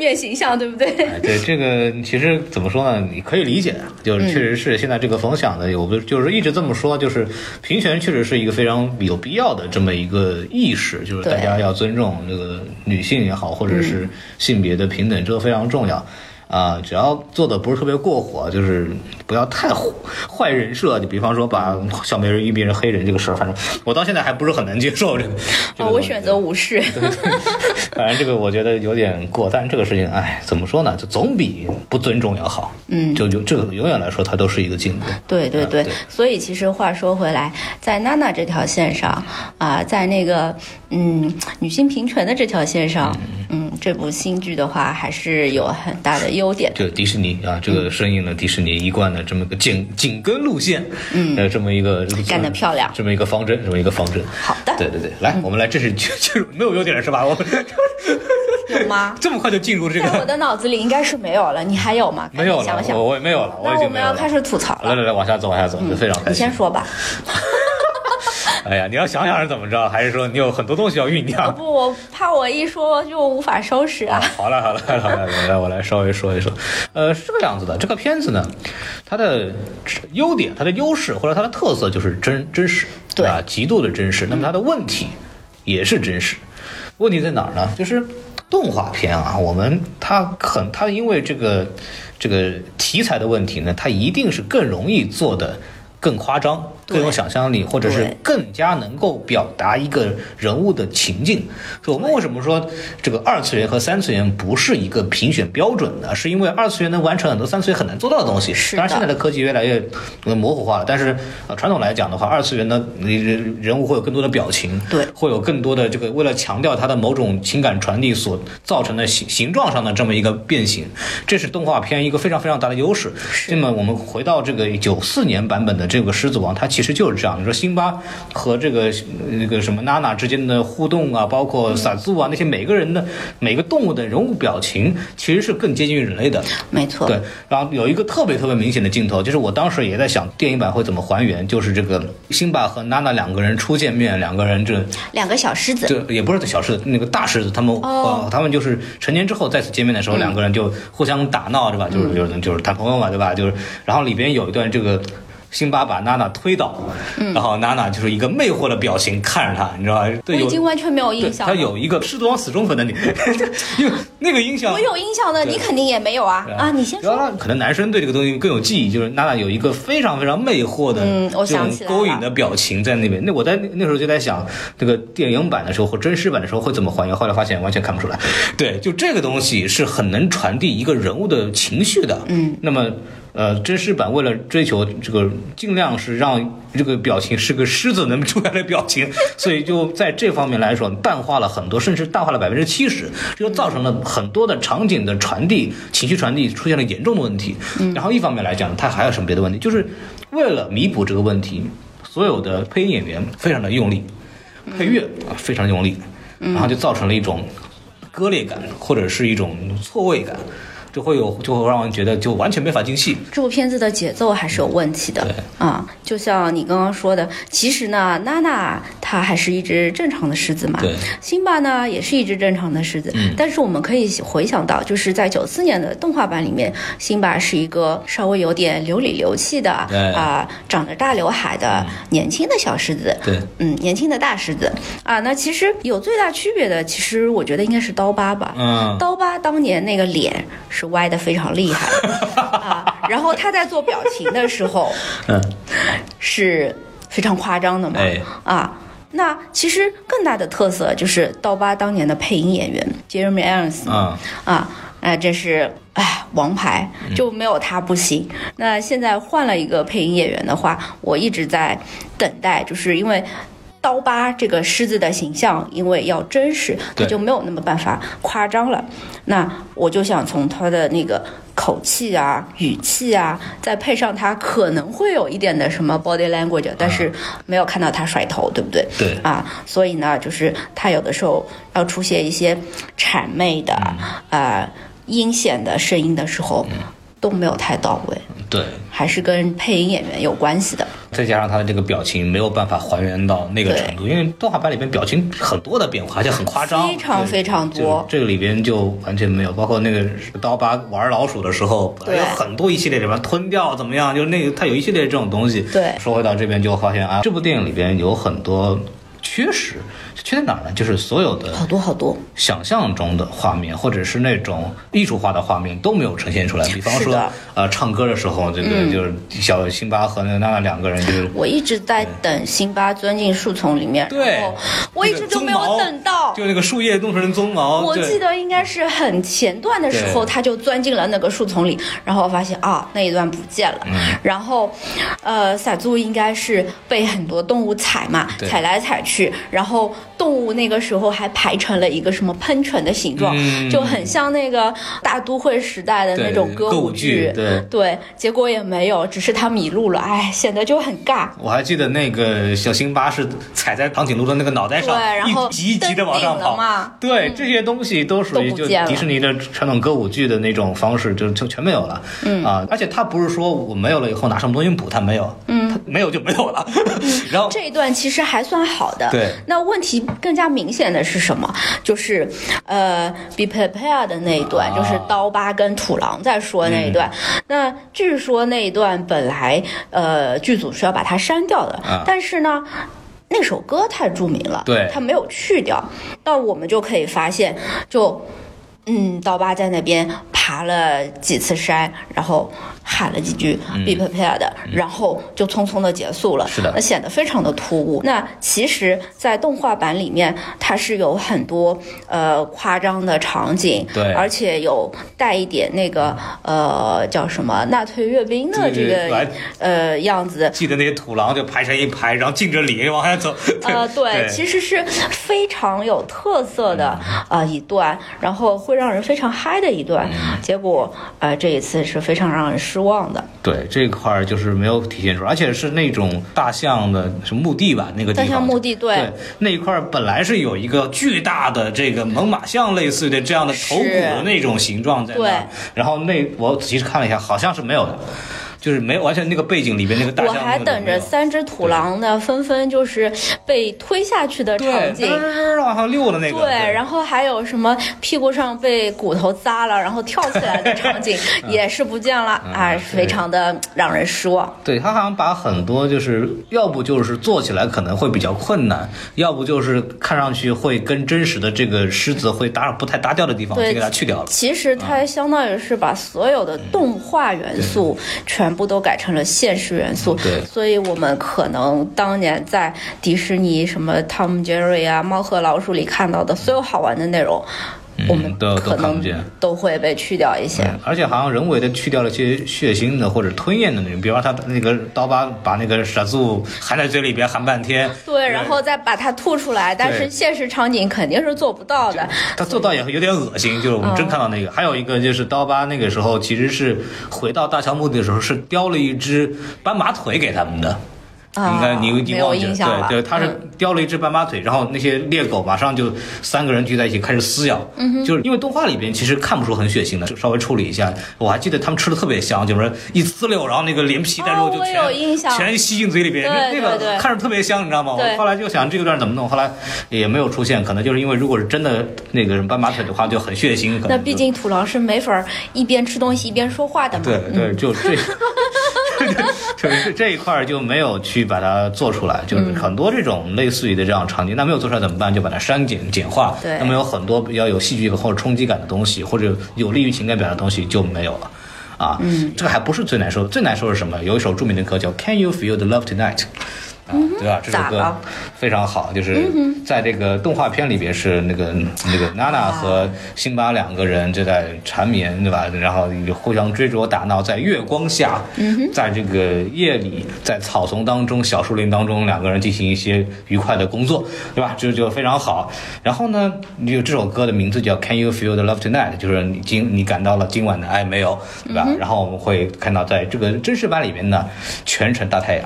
Speaker 1: 面形象，对不对？
Speaker 2: 哎，对这个其实怎么说呢？你可以理解，就是确实是现在这个风向的，我们就是一直这么说，就是平权确实是一个非常有必要的这么一个意识，就是大家要尊重这个女性也好，或者是性别的平等，这个非常重要。啊，只要做的不是特别过火，就是不要太坏坏人设。就比方说把小美人鱼变成黑人这个事儿，反正我到现在还不是很能接受这个。
Speaker 1: 我选择无视。
Speaker 2: 反正这个我觉得有点过，但是这个事情，哎，怎么说呢？就总比不尊重要好。
Speaker 1: 嗯
Speaker 2: 就就这个永远来说，它都是一个进步。
Speaker 1: 对对对所以其实话说回来，在娜娜这条线上啊、在那个嗯女性平权的这条线上，嗯，这部新剧的话还是有很大的优点。
Speaker 2: 就迪士尼啊，这个顺应了迪士尼一贯的这么个紧紧跟路线，
Speaker 1: 嗯
Speaker 2: 呃，这么一个
Speaker 1: 干得漂亮
Speaker 2: 这么一个方针，这么一个方针。
Speaker 1: 好的，
Speaker 2: 对对对，来，我们来，这是进进入没有优点了是吧？我们
Speaker 1: 有吗？
Speaker 2: 这么快就进入这
Speaker 1: 在我的脑子里应该是没有了，你还有吗？
Speaker 2: 没有了，
Speaker 1: 想想
Speaker 2: 我。我也没有了，我已
Speaker 1: 那我
Speaker 2: 经没有了。
Speaker 1: 们要开始吐槽了。
Speaker 2: 来来来，往下走，往下走，就非常开心
Speaker 1: 你先。说吧。
Speaker 2: 哎呀，你要想想是怎么着，还是说你有很多东西要酝酿？
Speaker 1: 不，我怕我一说就无法收拾啊。
Speaker 2: 好了好了好了，好了来我来稍微说一说。呃，是这个样子的，这个片子呢，它的优点、它的优势或者它的特色就是真真实，
Speaker 1: 对
Speaker 2: 啊，极度的真实。那么它的问题也是真实。问题在哪儿呢？就是动画片啊，我们它很它因为这个这个题材的问题呢，它一定是更容易做的更夸张。更有想象力，或者是更加能够表达一个人物的情境。所以我们为什么说这个二次元和三次元不是一个评选标准呢？是因为二次元能完成很多三次元很难做到的东西。
Speaker 1: 是
Speaker 2: 当然，现在的科技越来越呃模糊化了，但是呃传统来讲的话，二次元的，人人物会有更多的表情，
Speaker 1: 对
Speaker 2: 会有更多的这个为了强调它的某种情感传递所造成的形形状上的这么一个变形，这是动画片一个非常非常大的优势。那么我们回到这个九四年版本的这个《狮子王》，它其实就是这样。你说辛巴和这个那个什么娜娜之间的互动啊，包括萨兹啊那些每个人的每个动物的人物表情，其实是更接近于人类的。
Speaker 1: 没错，
Speaker 2: 对，然后有一个特别特别明显的镜头，就是我当时也在想电影版会怎么还原，就是这个辛巴和娜娜两个人初见面，两个人这
Speaker 1: 两个小狮子，
Speaker 2: 这也不是小狮子，那个大狮子，他们、
Speaker 1: 哦
Speaker 2: 呃，他们就是成年之后再次见面的时候，两个人就互相打闹，对吧？就是就是就是谈朋友嘛，对吧？就是，然后里边有一段这个。辛巴把娜娜推倒，然后娜娜就是一个魅惑的表情看着他，你知道吧？对，
Speaker 1: 我已经完全没有印象了。
Speaker 2: 他有一个狮子王死忠粉的你，因为那个印象
Speaker 1: 我有印象的，你肯定也没有啊啊！你先说。
Speaker 2: 可能男生对这个东西更有记忆，就是娜娜有一个非常非常魅惑的
Speaker 1: 想起
Speaker 2: 勾引的表情在那边。那我在那那时候就在想，这个电影版的时候或真实版的时候会怎么还原，后来发现完全看不出来。对，就这个东西是很能传递一个人物的情绪的。
Speaker 1: 嗯，
Speaker 2: 那么。呃，真实版为了追求这个，尽量是让这个表情是个狮子能出来的表情，所以就在这方面来说，淡化了很多，甚至淡化了百分之七十，这就造成了很多的场景的传递、情绪传递出现了严重的问题。然后一方面来讲，它还有什么别的问题？就是为了弥补这个问题，所有的配音演员非常的用力，配乐啊非常用力，然后就造成了一种割裂感或者是一种错位感。就会有，就会让人觉得就完全没法进戏。
Speaker 1: 这部片子的节奏还是有问题的。
Speaker 2: 对。
Speaker 1: 啊，就像你刚刚说的，其实呢，娜娜她还是一只正常的狮子嘛，
Speaker 2: 对。
Speaker 1: 辛巴呢也是一只正常的狮子，
Speaker 2: 嗯。
Speaker 1: 但是我们可以回想到，就是在九四年的动画版里面，辛巴是一个稍微有点流里流气的
Speaker 2: 对。
Speaker 1: 啊，长着大刘海的年轻的小狮子，
Speaker 2: 对，
Speaker 1: 嗯，年轻的大狮子。啊，那其实有最大区别的，其实我觉得应该是刀疤吧，
Speaker 2: 嗯，
Speaker 1: 刀疤当年那个脸是歪的非常厉害啊，然后他在做表情的时候
Speaker 2: 嗯，
Speaker 1: 是非常夸张的嘛，
Speaker 2: 哎
Speaker 1: 啊。那其实更大的特色就是刀疤当年的配音演员 Jeremy Irons
Speaker 2: 啊，
Speaker 1: 啊，那这是哎王牌，就没有他不行。那现在换了一个配音演员的话，我一直在等待，就是因为。刀疤这个狮子的形象，因为要真实，它
Speaker 2: 对
Speaker 1: 就没有那么办法夸张了。那我就想从他的那个口气啊、语气啊，再配上他可能会有一点的什么 body language，但是没有看到他甩头，对不对？
Speaker 2: 对
Speaker 1: 啊，所以呢，就是他有的时候要出现一些谄媚的、呃阴险的声音的时候，都没有太到位，
Speaker 2: 对。
Speaker 1: 还是跟配音演员有关系的。
Speaker 2: 再加上他的这个表情没有办法还原到那个程度，因为动画版里边表情很多的变化，而且很夸张，
Speaker 1: 非常非常多
Speaker 2: 这个里边就完全没有，包括那个刀疤玩老鼠的时候，
Speaker 1: 对
Speaker 2: 有很多一系列里边吞掉怎么样，就是那个他有一系列这种东西。
Speaker 1: 对
Speaker 2: 说回到这边就发现啊，这部电影里边有很多缺失，缺在哪儿呢？就是所有的
Speaker 1: 好多好多，
Speaker 2: 想象中的画面，或者是那种艺术化的画面都没有呈现出来。比方说，呃，唱歌的时候，这个
Speaker 1: 嗯
Speaker 2: 就是小辛巴和那个娜娜两个人就是
Speaker 1: 我一直在等辛巴钻进树丛里面，
Speaker 2: 对
Speaker 1: 我一直都没有等到。
Speaker 2: 就那个树叶弄成鬃毛，
Speaker 1: 我记得应该是很前段的时候，他就钻进了那个树丛里，然后发现啊那一段不见了。
Speaker 2: 嗯
Speaker 1: 然后，呃，撒祖应该是被很多动物踩嘛，
Speaker 2: 对
Speaker 1: 踩来踩去，然后动物那个时候还排成了一个什么喷泉的形状，
Speaker 2: 嗯
Speaker 1: 就很像那个大都会时代的那种
Speaker 2: 歌舞剧对
Speaker 1: 对，结果也没有，只是他迷路了，哎，显得就很尬。
Speaker 2: 我还记得那个小辛巴是踩在长颈鹿的那个脑袋上，
Speaker 1: 对然后
Speaker 2: 一级一级的往上跑
Speaker 1: 嘛。
Speaker 2: 对，这些东西都属于就迪士尼的传统歌舞剧的那种方式，就就全没有了。嗯啊，而且他不是说我没有了以后拿什么东西补，他没有。嗯，他没有就没有了。然后
Speaker 1: 这一段其实还算好的。
Speaker 2: 对
Speaker 1: 那问题更加明显的是什么？就是呃，be prepared 的那一段，
Speaker 2: 啊
Speaker 1: 就是刀疤跟土狼在说那一段。
Speaker 2: 嗯
Speaker 1: 那据说那一段本来呃剧组是要把它删掉的，
Speaker 2: 啊
Speaker 1: 但是呢。那首歌太著名了，
Speaker 2: 对
Speaker 1: 它没有去掉，那我们就可以发现，就嗯，刀疤在那边爬了几次山，然后喊了几句 “be prepared”，、然后就匆匆的结束了。
Speaker 2: 嗯是的
Speaker 1: 那显得非常的突兀。那其实，在动画版里面，它是有很多呃夸张的场景，
Speaker 2: 对
Speaker 1: 而且有带一点那个呃叫什么纳粹阅兵的这个呃样子。
Speaker 2: 记得那些土狼就排成一排，然后敬着礼往下走。
Speaker 1: 呃，对，其实是非常有特色的呃一段，然后会让人非常嗨的一段。结果呃这一次是非常让人失望的。
Speaker 2: 对这块儿就是没有体现出来，而且是那种大象的什么墓地吧，那个地方
Speaker 1: 大象墓地对
Speaker 2: 对那一块儿本来是有一个巨大的这个猛犸象类似的这样的头骨的那种形状在那儿
Speaker 1: 对，
Speaker 2: 然后那我仔细看了一下，好像是没有的，就是没有完全那个背景里边那个大
Speaker 1: 我还等着三只土狼呢，纷纷就是被推下去的场景。
Speaker 2: 往上溜的那个
Speaker 1: 对，然后还有什么屁股上被骨头扎了，然后跳起来的场景也是不见了
Speaker 2: 嗯
Speaker 1: 啊，非常的让人失望。
Speaker 2: 对他好像把很多就是要不就是做起来可能会比较困难，要不就是看上去会跟真实的这个狮子会搭不太搭调的地方，就给它去掉了。
Speaker 1: 其实它相当于是把所有的动画元素全部都改成了现实元素，
Speaker 2: 对。
Speaker 1: 所以我们可能当年在迪士尼什么汤姆杰瑞啊、猫和老鼠里看到的所有好玩的内容，我们
Speaker 2: 嗯都都
Speaker 1: 可能
Speaker 2: 看不见
Speaker 1: 都会被去掉一些。
Speaker 2: 嗯而且好像人为的去掉了些血腥的或者吞咽的那种，比方说他那个刀疤把那个傻柱含在嘴里边含半天，
Speaker 1: 对，然后再把它吐出来，但是现实场景肯定是做不到的。
Speaker 2: 他做到也有点恶心，就是我们真看到那个。还有一个就是刀疤那个时候其实是回到大乔墓地的时候是叼了一只斑马腿给他们的。
Speaker 1: 啊
Speaker 2: 应该你你忘记了，对对，他是
Speaker 1: 嗯
Speaker 2: 叼了一只斑马腿，然后那些猎狗马上就三个人聚在一起开始撕咬，
Speaker 1: 嗯
Speaker 2: 就是因为动画里边其实看不出很血腥的，就稍微处理一下。我还记得他们吃的特别香，就是一呲溜，然后那个连皮带肉就全、全吸进嘴里边，那那个看着特别香，你知道吗？我后来就想这个段怎么弄，后来也没有出现，可能就是因为如果是真的那个斑马腿的话，就很血腥。
Speaker 1: 那毕竟土狼是没法一边吃东西一边说话的嘛。
Speaker 2: 对
Speaker 1: 嗯
Speaker 2: 对，就这，就是这一块儿就没有去把它做出来，
Speaker 1: 嗯
Speaker 2: 就是很多这种类似于的这样场景，那没有做出来怎么办？就把它删减简化。
Speaker 1: 对
Speaker 2: 那么有很多比较有戏剧或者冲击感的东西，或者有利于情感表达的东西就没有了。啊，嗯，这个还不是最难受的，最难受是什么？有一首著名的歌叫《Can You Feel the Love Tonight》。啊，对吧？这首歌非常好，就是在这个动画片里边是那个那个娜娜和辛巴两个人就在缠绵，对吧？然后互相追逐打闹，在月光下，在这个夜里，在草丛当中、小树林当中，两个人进行一些愉快的工作，对吧？这就非常好。然后呢，你有这首歌的名字叫《Can You Feel the Love Tonight》，就是你今你感到了今晚的爱没有，对吧？然后我们会看到在这个真实版里面呢，全程大太阳。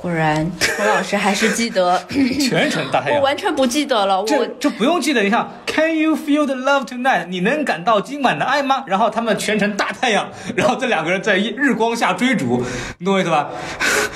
Speaker 1: 果然，郭老师还是记得，
Speaker 2: 全程大太阳。
Speaker 1: 我完全不记得了。
Speaker 2: 这
Speaker 1: 我
Speaker 2: 这不用记得，你看，Can you feel the love tonight？你能感到今晚的爱吗？然后他们全程大太阳，然后这两个人在日光下追逐，你懂我意思吧？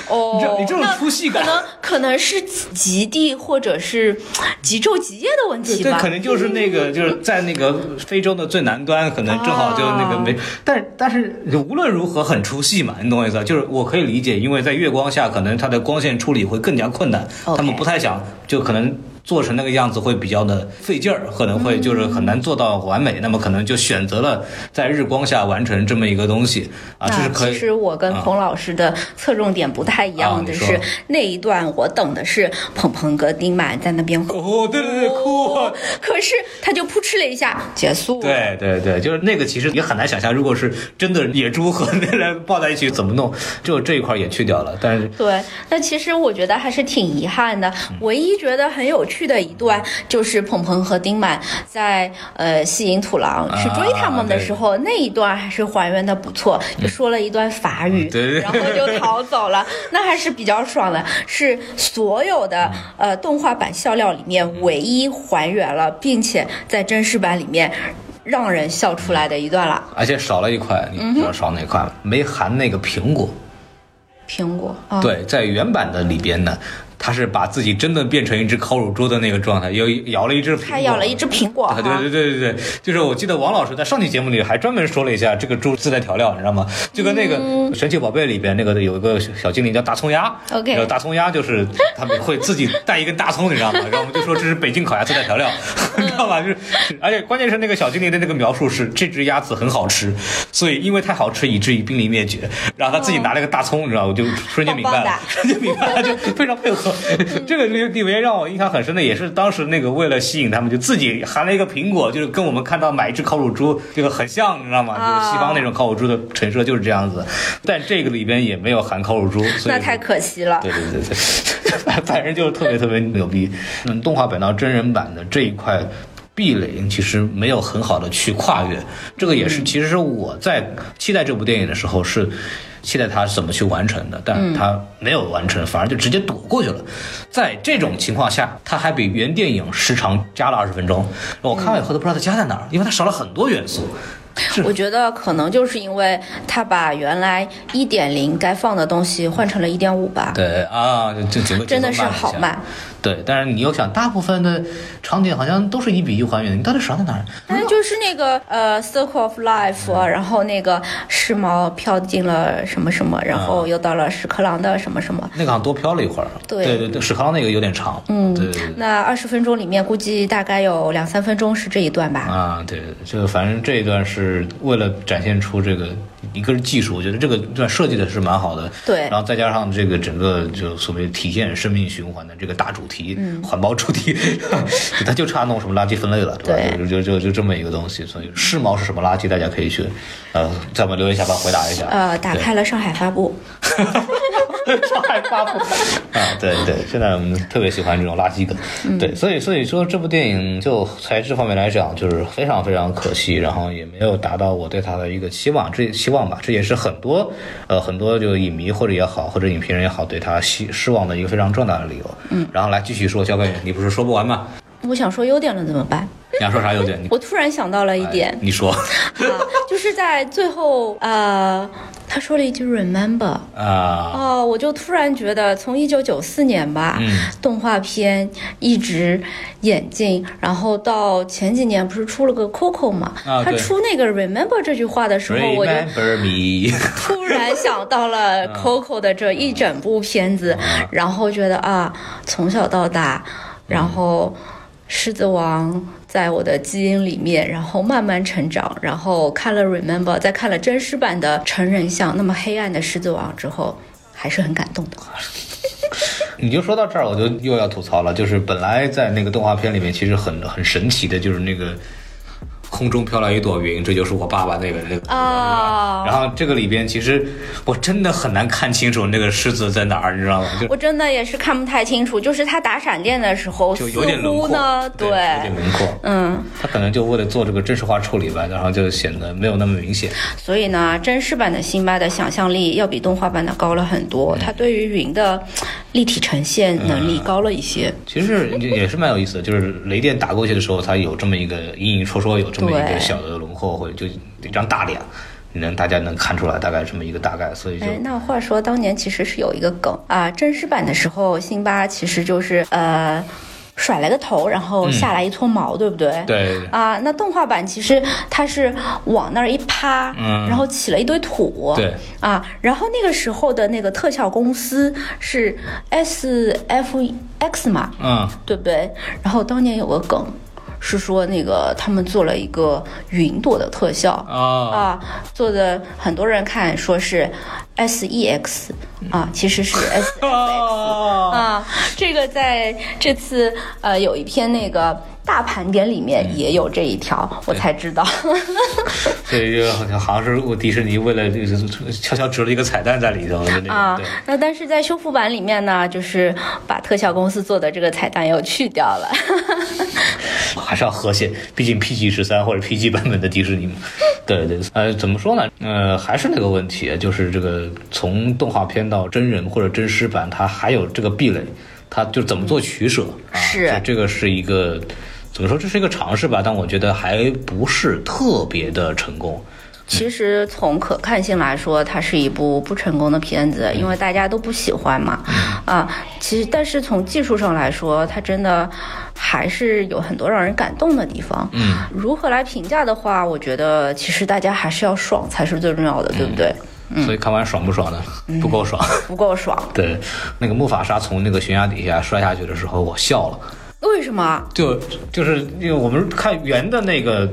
Speaker 1: 哦，
Speaker 2: 你这你这种
Speaker 1: 那
Speaker 2: 出戏感
Speaker 1: 可能可能是极地或者是 极昼极夜的问题吧。对。
Speaker 2: 可能就是那个，就是在那个非洲的最南端，可能正好就那个没，但是但是无论如何很出戏嘛，你懂我意思吧？就是我可以理解，因为在月光下，可能它的光线处理会更加困难他们不太想，就可能。做成那个样子会比较的费劲儿，可能会就是很难做到完美，那么可能就选择了在日光下完成这么一个东西啊，这是可以。
Speaker 1: 其实我跟
Speaker 2: 啊
Speaker 1: 彭老师的侧重点不太一
Speaker 2: 啊
Speaker 1: 样的是，那一段我等的是鹏鹏哥丁满在那边哭，
Speaker 2: 哦，对对对，哭。
Speaker 1: 可是他就扑哧了一下结束了。
Speaker 2: 对对对，就是那个，其实也很难想象，如果是真的野猪和那人抱在一起怎么弄，就这一块也去掉了。但是
Speaker 1: 对，那其实我觉得还是挺遗憾的。唯一觉得很有趣的一段，就是鹏鹏和丁满在呃吸引土狼去追他们的时候，那一段还是还原的不错，就说了一段法语，
Speaker 2: 对对
Speaker 1: 然后就逃走了，那还是比较爽的，是所有的呃动画版笑料里面唯一还原了，并且在真实版里面让人笑出来的一段了。
Speaker 2: 而且少了一块，你知道少哪块吗？没含那个苹果。
Speaker 1: 苹果啊，，
Speaker 2: 对，在原版的里边呢，他是把自己真的变成一只烤乳猪的那个状态，又咬了一只苹果，
Speaker 1: 他咬了一只苹果
Speaker 2: 啊，对对对对对，就是我记得王老师在上期节目里还专门说了一下这个猪自带调料，你知道吗？就跟那个神奇宝贝里边那个有一个小精灵叫大葱鸭
Speaker 1: OK
Speaker 2: 然后大葱鸭就是他们会自己带一根大葱，你知道吗？然后我们就说这是北京烤鸭自带调料，你知道吧？就是，而且关键是那个小精灵的那个描述是这只鸭子很好吃，所以因为太好吃以至于濒临灭绝，然后他自己拿了个大葱，你知道，我就瞬间明白了瞬 间明白了，就非常配合。这个里里面让我印象很深的，也是当时那个为了吸引他们，就自己含了一个苹果，就是跟我们看到买一只烤乳猪这个很像，你知道吗？
Speaker 1: 啊
Speaker 2: 就是西方那种烤乳猪的陈设就是这样子，但这个里边也没有含烤乳猪，所以
Speaker 1: 那太可惜了。
Speaker 2: 对对对对，反 反正就是特别特别牛逼。嗯，动画版到真人版的这一块。壁垒其实没有很好的去跨越，这个也是其实是我在期待这部电影的时候是期待他是怎么去完成的，但他没有完成，反而就直接躲过去了。在这种情况下，他还比原电影时长加了二十分钟，我看完以后都不知道他加在哪儿，因为他少了很多元素。
Speaker 1: 我觉得可能就是因为他把原来一点零该放的东西换成了一点五吧，
Speaker 2: 对啊，这整个
Speaker 1: 真的是好慢。
Speaker 2: 对，但是你又想，大部分的场景好像都是一比一还原的，你到底少在哪儿？
Speaker 1: 但是就是那个呃，Circle of Life，、啊、然后那个时髦飘进了什么什么，然后又到了屎壳郎的什么什么。
Speaker 2: 那个好像多飘了一会儿。
Speaker 1: 对
Speaker 2: 对对对，史康那个有点长。嗯，对对对。
Speaker 1: 那二十分钟里面，估计大概有两三分钟是这一段吧。
Speaker 2: 啊，对，这个反正这一段是为了展现出这个一个是技术，我觉得这个段设计的是蛮好的。
Speaker 1: 对
Speaker 2: 然后再加上这个整个就所谓体现生命循环的这个大主题，
Speaker 1: 嗯
Speaker 2: 环保主题，它就差弄什么垃圾分类了，对吧？
Speaker 1: 对
Speaker 2: 就就就就这么一个东西。所以世贸是什么垃圾，大家可以去呃在我们留言下方回答一下。
Speaker 1: 呃，打开了上海发布，
Speaker 2: 上海发布啊，对对，现在我们特别喜欢这种垃圾梗，对，所以所以说这部电影就材质方面来讲，就是非常非常可惜，然后也没有达到我对它的一个期望，这期望吧，这也是很多呃很多就影迷或者也好，或者影评人也好，对他失失望的一个非常重大的理由。嗯，然后来继续说，交给你，你不是说不完吗？
Speaker 1: 我想说优点了怎么办？
Speaker 2: 你想说啥优点？
Speaker 1: 我突然想到了一点
Speaker 2: 哎，你说
Speaker 1: 啊，就是在最后呃，他说了一句 remember。
Speaker 2: 啊，
Speaker 1: 哦，我就突然觉得，从一九九四年吧，
Speaker 2: 嗯。
Speaker 1: 动画片一直演进，然后到前几年不是出了个 Coco 嘛？他
Speaker 2: 啊他
Speaker 1: 出那个 Remember 这句话的时候，我就 突然想到了 Coco 的这一整部片子，然后觉得啊，从小到大，然后狮子王在我的基因里面，然后慢慢成长，然后看了 Remember，再看了真实版的成人像那么黑暗的狮子王之后，还是很感动的。
Speaker 2: 你就说到这儿，我就又要吐槽了。就是本来在那个动画片里面，其实很很神奇的，就是那个空中飘来一朵云，这就是我爸爸那个那个
Speaker 1: 啊
Speaker 2: 然后这个里边，其实我真的很难看清楚那个狮子在哪儿，你知道吗？就
Speaker 1: 我真的也是看不太清楚，就是他打闪电的时候，
Speaker 2: 就
Speaker 1: 似
Speaker 2: 有点轮廓对，有点轮廓。
Speaker 1: 嗯，
Speaker 2: 他可能就为了做这个真实化处理吧，然后就显得没有那么明显。
Speaker 1: 所以呢，真实版的辛巴的想象力要比动画版的高了很多，他对于云的立体呈现能力高了一些。
Speaker 2: 其实也是蛮有意思的，就是雷电打过去的时候，它有这么一个隐隐绰绰有这么一个
Speaker 1: 对
Speaker 2: 小的轮廓，或者就一张大脸，能大家能看出来大概这么一个大概，所以就
Speaker 1: 哎，那话说，当年其实是有一个梗啊，真实版的时候，辛巴其实就是呃甩了个头，然后下来一撮毛，对不对？。
Speaker 2: 对
Speaker 1: 啊，那动画版其实它是往那儿一趴，
Speaker 2: 嗯
Speaker 1: 然后起了一堆土，
Speaker 2: 对
Speaker 1: 啊，然后那个时候的那个特效公司是 S F X 嘛，
Speaker 2: 嗯
Speaker 1: 对不对？然后当年有个梗，是说那个他们做了一个云朵的特效
Speaker 2: 啊
Speaker 1: 啊，做的很多人看说是 S E X 啊，其实是 S X
Speaker 2: 啊
Speaker 1: 啊。这个在这次呃有一篇那个大盘点里面也有这一条，我才知道。
Speaker 2: 所以就好像好像是我迪士尼为了就是悄悄植了一个彩蛋在里头
Speaker 1: 啊
Speaker 2: 对，
Speaker 1: 那但是在修复版里面呢，就是把特效公司做的这个彩蛋又去掉了。
Speaker 2: 还是要和谐，毕竟 PG 十三或者 PG 版本的迪士尼嘛。对对，呃，怎么说呢？呃，还是那个问题，就是这个从动画片到真人或者真实版，它还有这个壁垒，它就怎么做取舍啊？
Speaker 1: 是
Speaker 2: 这这个是一个怎么说？这是一个尝试吧，但我觉得还不是特别的成功。
Speaker 1: 其实从可看性来说，它是一部不成功的片子，
Speaker 2: 嗯
Speaker 1: 因为大家都不喜欢嘛。啊，其实但是从技术上来说，它真的还是有很多让人感动的地方。
Speaker 2: 嗯，
Speaker 1: 如何来评价的话，我觉得其实大家还是要爽才是最重要的，对不对？
Speaker 2: 所以看完爽不爽呢？不够爽。
Speaker 1: 不够爽，
Speaker 2: 对，那个木法沙从那个悬崖底下摔下去的时候，我笑了。
Speaker 1: 为什么？
Speaker 2: 就就是因为我们看圆的那个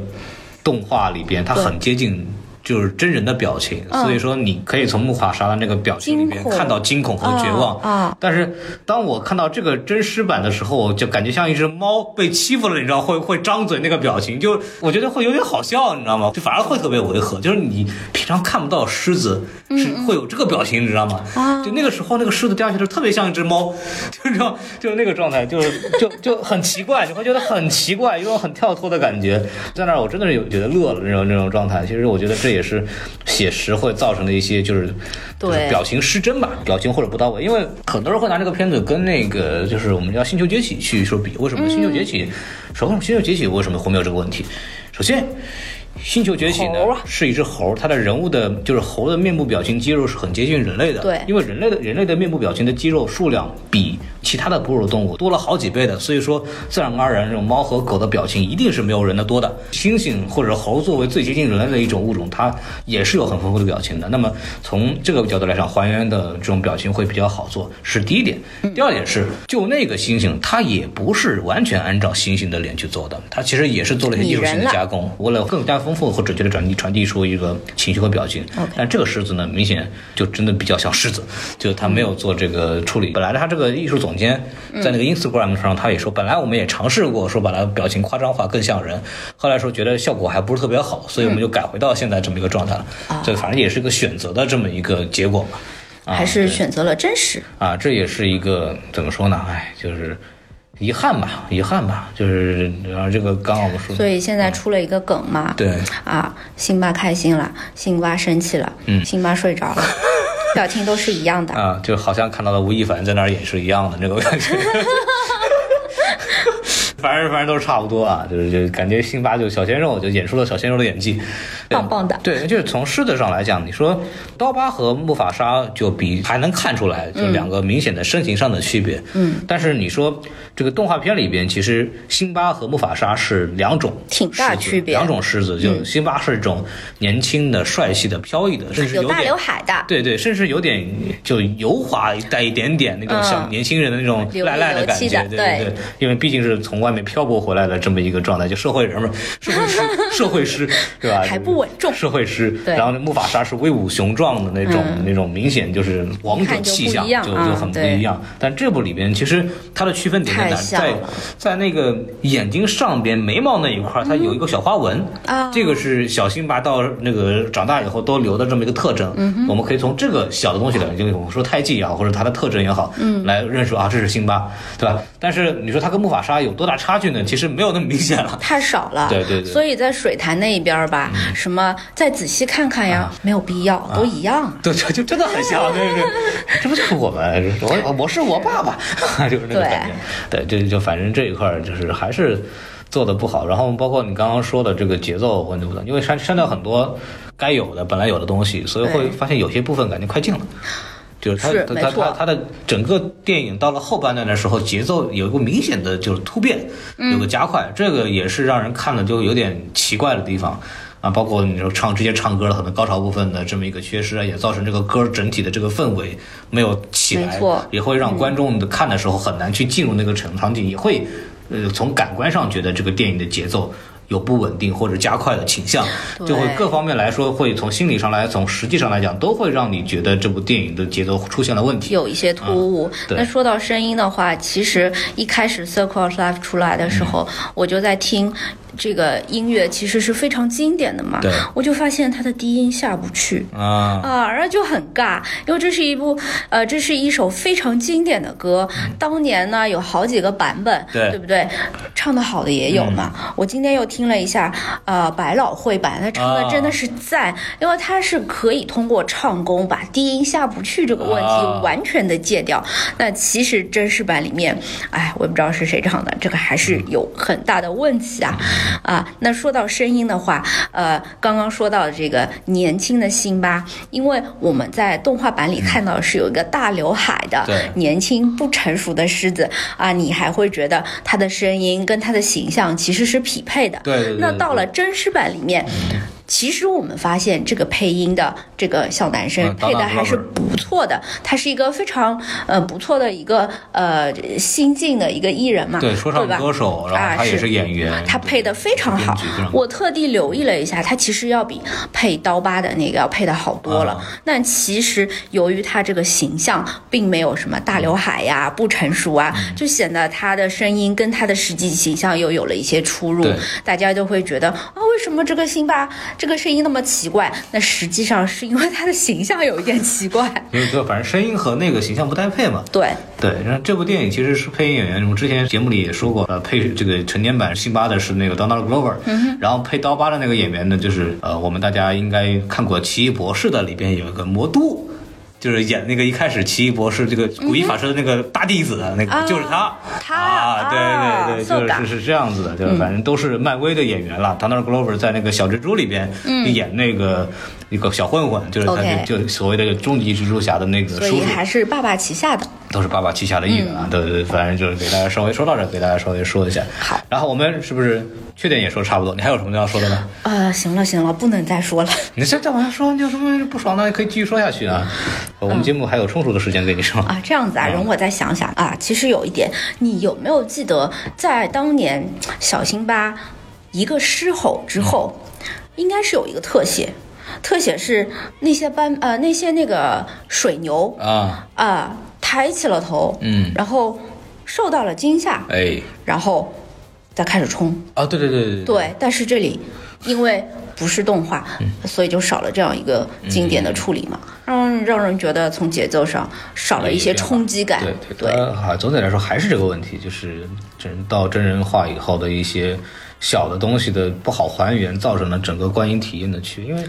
Speaker 2: 动画里边，它很接近。就是真人的表情，
Speaker 1: 嗯
Speaker 2: 所以说你可以从木法沙的那个表情里面看到惊恐和绝望
Speaker 1: 啊啊
Speaker 2: 但是当我看到这个真实版的时候，就感觉像一只猫被欺负了，你知道会会张嘴那个表情，就我觉得会有点好笑，你知道吗？就反而会特别违和，就是你平常看不到狮子是会有这个表情，你知道吗？
Speaker 1: 啊
Speaker 2: 就那个时候那个狮子掉下去的时候特别像一只猫，就你知道，就是那个状态，就是就就很奇怪，你会觉得很奇怪，有种很跳脱的感觉，在那儿我真的是有觉得乐了那种那种状态。其实我觉得这也是写实会造成的一些就是就是
Speaker 1: 对
Speaker 2: 表情失真吧，表情或者不到位，因为很多人会拿这个片子跟那个就是我们叫《星球崛起》去说比，为什么《星球崛起》首先《星球崛起》为什么会没有这个问题？首先。星球崛起呢
Speaker 1: 啊
Speaker 2: 是一只猴，它的人物的就是猴的面部表情肌肉是很接近人类的，
Speaker 1: 对
Speaker 2: 因为人类的人类的面部表情的肌肉数量比其他的哺乳动物多了好几倍的，所以说自然而然这种猫和狗的表情一定是没有人的多的。猩猩或者猴作为最接近人类的一种物种，它也是有很丰富的表情的。那么从这个角度来讲，还原的这种表情会比较好做，是第一点。第二点是，就那个猩猩，它也不是完全按照猩猩的脸去做的，它其实也是做了一些艺术性的加工，为了更加丰富和准确的传递传递出一个情绪和表情。但这个狮子呢，明显就真的比较像狮子，就他没有做这个处理。本来他这个艺术总监在那个 Instagram 上，他也说，本来我们也尝试过说把他表情夸张化更像人，后来说觉得效果还不是特别好，所以我们就改回到现在这么一个状态了。这反正也是一个选择的这么一个结果
Speaker 1: 还是选择了真实？
Speaker 2: 啊，这也是一个怎么说呢？哎，就是遗憾吧，遗憾吧，就是然后这个刚好我说
Speaker 1: 所以现在出了一个梗嘛，
Speaker 2: 对。
Speaker 1: 啊，辛巴开心了，辛巴生气了，
Speaker 2: 嗯
Speaker 1: 辛巴睡着了，表情都是一样的。
Speaker 2: 啊，就好像看到了吴亦凡在那儿演是一样的那种感觉。反正反正都是差不多啊，就是就感觉辛巴就小鲜肉就演出了小鲜肉的演技，
Speaker 1: 棒棒的。
Speaker 2: 对，就是从狮子上来讲，你说刀疤和木法沙就比还能看出来，就两个明显的身形上的区别。
Speaker 1: 嗯，
Speaker 2: 但是你说这个动画片里边，其实辛巴和木法沙是两种
Speaker 1: 挺大区别
Speaker 2: 两种狮子，就
Speaker 1: 嗯。
Speaker 2: 辛巴是一种年轻的、帅气的、飘逸的，甚至
Speaker 1: 有大
Speaker 2: 点
Speaker 1: 刘海的，
Speaker 2: 对对，甚至有点就油滑，带一点点那种小
Speaker 1: 嗯。
Speaker 2: 年轻人的那种赖赖的感觉，对对
Speaker 1: 对
Speaker 2: 因为毕竟是从外面漂泊回来的这么一个状态，就社会人嘛，社会师，社会师，对吧？
Speaker 1: 还不稳重
Speaker 2: 社会师，
Speaker 1: 对
Speaker 2: 然后木法沙是威武雄壮的那种、
Speaker 1: 嗯
Speaker 2: 那种明显就是王者气象，就就很不一样。但这部里边其实它的区分点在哪？在在那个眼睛上边眉毛那一块，它有一个小花纹
Speaker 1: 啊
Speaker 2: 这个是小辛巴到那个长大以后都留的这么一个特征。
Speaker 1: 嗯
Speaker 2: 我们可以从这个小的东西来，就我们说胎记也好，或者它的特征也好，嗯，来认识啊，这是辛巴，对吧？但是你说它跟木法沙有多大差距呢？其实没有那么明显了。
Speaker 1: 太少了。
Speaker 2: 对对对
Speaker 1: 所以在水潭那一边儿吧，什么再仔细看看呀，没有必要，都一样。
Speaker 2: 对，就就真的很像，对对，这不就是我们？我我是我爸爸，就是那个感觉。对，这就反正这一块就是还是做的不好。然后包括你刚刚说的这个节奏问题不大，因为删删掉很多该有的本来有的东西，所以会发现有些部分感觉快进了。就是它它它
Speaker 1: 是没错
Speaker 2: 它它的整个电影到了后半段的时候，节奏有一个明显的就是突变，有个加快，这个也是让人看了就有点奇怪的地方。啊，包括你说唱直接唱歌的可能高潮部分的这么一个缺失啊，也造成这个歌整体的这个氛围没有起来也会让观众的看的时候很难去进入那个场场景，也会呃从感官上觉得这个电影的节奏。有不稳定或者加快的倾向，就会各方面来说，会从心理上来，从实际上来讲，都会让你觉得这部电影的节奏出现了问题。
Speaker 1: 有一些突兀。
Speaker 2: 对
Speaker 1: 那说到声音的话，其实一开始《Circle of Life》出来的时候，
Speaker 2: 嗯
Speaker 1: 我就在听这个音乐，其实是非常经典的嘛。
Speaker 2: 对
Speaker 1: 我就发现它的低音下不去。
Speaker 2: 啊，
Speaker 1: 啊，然后就很尬，因为这是一部，呃，这是一首非常经典的歌，当年呢有好几个版本，
Speaker 2: 对对
Speaker 1: 不对？唱的好的也有嘛。我今天又听了一下，呃，百老汇版，他唱的真的是赞，因为他是可以通过唱功把低音下不去这个问题
Speaker 2: 啊
Speaker 1: 完全的戒掉。那其实真实版里面，哎，我也不知道是谁唱的，这个还是有很大的问题啊。啊。那说到声音的话，呃，刚刚说到的这个年轻的辛巴，因为我们在动画版里看到是有一个大刘海的年轻不成熟的狮子啊，你还会觉得他的声音跟他的形象其实是匹配的。
Speaker 2: 对对对对
Speaker 1: 那到了真实版里面。其实我们发现这个配音的这个小男生
Speaker 2: 嗯
Speaker 1: 配的还是不错的，他是一个非常呃不错的一个呃新晋的一个艺人嘛，
Speaker 2: 对，说唱歌手，然
Speaker 1: 啊
Speaker 2: 后他也
Speaker 1: 是
Speaker 2: 是。演员，
Speaker 1: 他配的非常好。我特地留意了一下，他其实要比配刀疤的那个要配的好多了。
Speaker 2: 啊。
Speaker 1: 但其实由于他这个形象并没有什么大刘海呀、不成熟啊，
Speaker 2: 嗯。
Speaker 1: 就显得他的声音跟他的实际形象又有了一些出入。大家就会觉得啊，为什么这个辛巴这个声音那么奇怪？那实际上是因为他的形象有一点奇怪。
Speaker 2: 因 为就反正声音和那个形象不太配嘛。
Speaker 1: 对，
Speaker 2: 对，然后这部电影其实是配音演员，我们之前节目里也说过，呃，配这个成年版辛巴的是那个 Donald Glover，、然后配刀疤的那个演员呢，就是呃，我们大家应该看过《奇异博士》的里边有一个魔都。就是演那个一开始奇异博士这个古一法师的那个大弟子，那个
Speaker 1: 啊
Speaker 2: 就是他，
Speaker 1: 他
Speaker 2: 啊，对
Speaker 1: 啊
Speaker 2: 对对就是是是这样子的，就是反正都是漫威的演员了。Donald Glover 在那个小蜘蛛里边演那个一个小混混，就是他就就所谓的终极蜘蛛侠的那个
Speaker 1: 所以。还是爸爸旗下的。
Speaker 2: 都是爸爸旗下的艺人啊，对对对，反正就是给大家稍微说到这儿，给大家稍微说一下。
Speaker 1: 好，
Speaker 2: 然后我们是不是缺点也说差不多？你还有什么要说的呢？
Speaker 1: 呃，行了行了，不能再说了。
Speaker 2: 你这再往下说，你有什么不爽的可以继续说下去啊。我们节目还有充足的时间给你说。
Speaker 1: 啊，这样子啊，容我再想想啊。其实有一点，你有没有记得，在当年小辛巴一个狮吼之后，应该是有一个特写，特写是那些斑呃那些那个水牛
Speaker 2: 啊，
Speaker 1: 啊、抬起了头，
Speaker 2: 嗯。
Speaker 1: 然后受到了惊吓，
Speaker 2: 哎，
Speaker 1: 然后再开始冲。
Speaker 2: 啊，对对对对，
Speaker 1: 对，但是这里因为不是动画，
Speaker 2: 嗯。
Speaker 1: 所以就少了这样一个经典的处理嘛，让让人觉得从节奏上少了一些冲击感。
Speaker 2: 对。对对，啊，总体来说还是这个问题，就是真到真人化以后的一些小的东西的不好还原，造成了整个观影体验的区。因为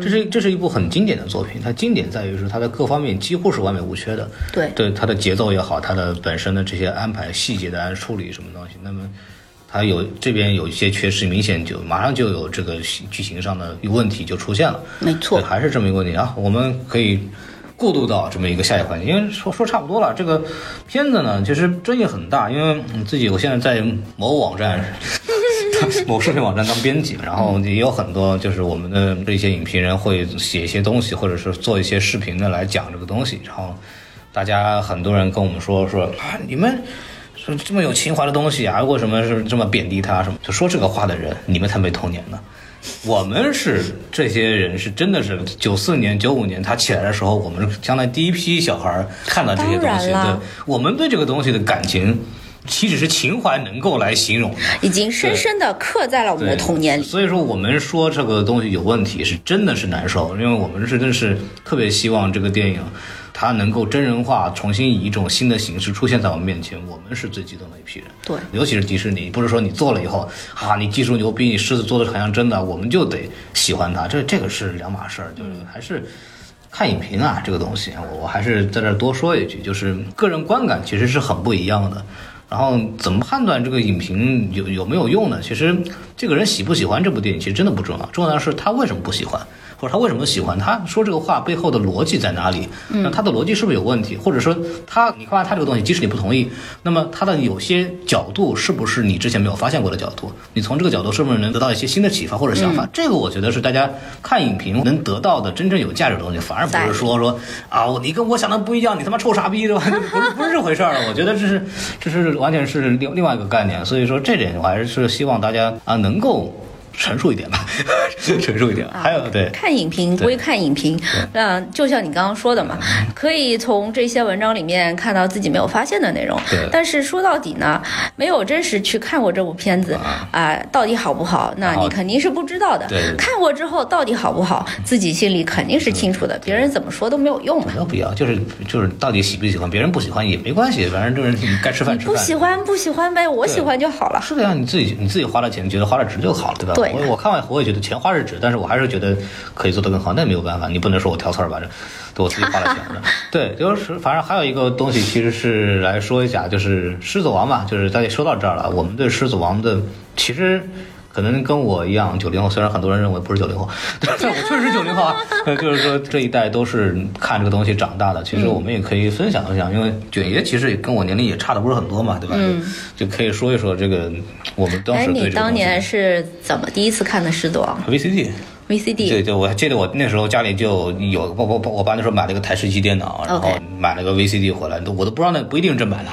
Speaker 2: 这是这是一部很经典的作品，它经典在于是它的各方面几乎是完美无缺的。
Speaker 1: 对
Speaker 2: 对它的节奏也好，它的本身的这些安排细节的处理什么东西，那么。它有这边有一些缺失，明显就马上就有这个剧情上的问题就出现了。
Speaker 1: 没错，
Speaker 2: 还是这么一个问题啊。我们可以过渡到这么一个下一个环节，因为说说差不多了。这个片子呢，其实争议很大，因为嗯自己我现在在某网站。某视频网站当编辑，然后也有很多就是我们的这些影评人会写一些东西，或者是做一些视频的来讲这个东西。然后大家很多人跟我们说说啊，你们说这么有情怀的东西啊，为什么是这么贬低他？什么就说这个话的人，你们才没童年呢。我们是这些人，是真的是九四年、九五年他起来的时候，我们是将来第一批小孩看到这些东西，对，我们对这个东西的感情，岂止是情怀能够来形容的。
Speaker 1: 已经深深的刻在了我们的童年里。
Speaker 2: 所以说，我们说这个东西有问题，是真的是难受，因为我们是真是特别希望这个电影它能够真人化，重新以一种新的形式出现在我们面前，我们是最激动的一批人。
Speaker 1: 对
Speaker 2: 尤其是迪士尼，不是说你做了以后啊，你技术牛逼，你狮子做的好像真的，我们就得喜欢它，这这个是两码事儿，就是还是。看影评啊，这个东西，我我还是在这儿多说一句，就是个人观感其实是很不一样的。然后怎么判断这个影评有有没有用呢？其实这个人喜不喜欢这部电影，其实真的不重要，重要的是他为什么不喜欢，或者他为什么喜欢，他说这个话背后的逻辑在哪里？那他的逻辑是不是有问题？或者说他你看他这个东西，即使你不同意，那么他的有些角度是不是你之前没有发现过的角度？你从这个角度是不是能得到一些新的启发或者想法？这个我觉得是大家看影评能得到的真正有价值的东西，反而不是说说啊，你跟我想的不一样，你他妈臭傻逼，对吧？不是不是这回事儿。我觉得这是这是完全是另另外一个概念，所以说这点我还是希望大家啊能够陈述一点吧，陈述一点。还有对。
Speaker 1: 看影评
Speaker 2: 对
Speaker 1: 归看影评，那，就像你刚刚说的嘛，可以从这些文章里面看到自己没有发现的内容
Speaker 2: 对。
Speaker 1: 但是说到底呢，没有真实去看过这部片子啊、到底好不好，那你肯定是不知道的
Speaker 2: 对对。
Speaker 1: 看过之后到底好不好，自己心里肯定是清楚的，别人怎么说都没有用嘛
Speaker 2: 没。有必要，就是就是到底喜不喜欢，别人不喜欢也没关系，反正就是你该吃饭吃饭。
Speaker 1: 不喜欢不喜欢呗，我喜欢就好了。
Speaker 2: 是的呀，你自己你自己花了钱，觉得花了值就好了，对吧？
Speaker 1: 对
Speaker 2: 我我看完我也觉得钱花是值，但是我还是觉得可以做得更好，那没有办法，你不能说我挑刺儿吧，这都我自己花了钱的。对，就是反正还有一个东西，其实是来说一下，就是《狮子王》嘛，就是大家说到这儿了，我们对《狮子王》的其实。可能跟我一样九零后，虽然很多人认为不是九零后，但我确实是九零后啊。呃 就是说这一代都是看这个东西长大的，其实
Speaker 1: 嗯
Speaker 2: 我们也可以分享一下，因为卷爷其实也跟我年龄也差的不是很多嘛，对吧？就就可以说一说这个我们当
Speaker 1: 嗯哎，
Speaker 2: 时对这个
Speaker 1: 你当年是怎么第一次看的《狮子王
Speaker 2: VCD。》
Speaker 1: VCD？
Speaker 2: 对对，我还记得我那时候家里就有，我我我爸那时候买了一个台式机电脑，然后买了个 VCD 回来，都我都不知道那不一定正版的，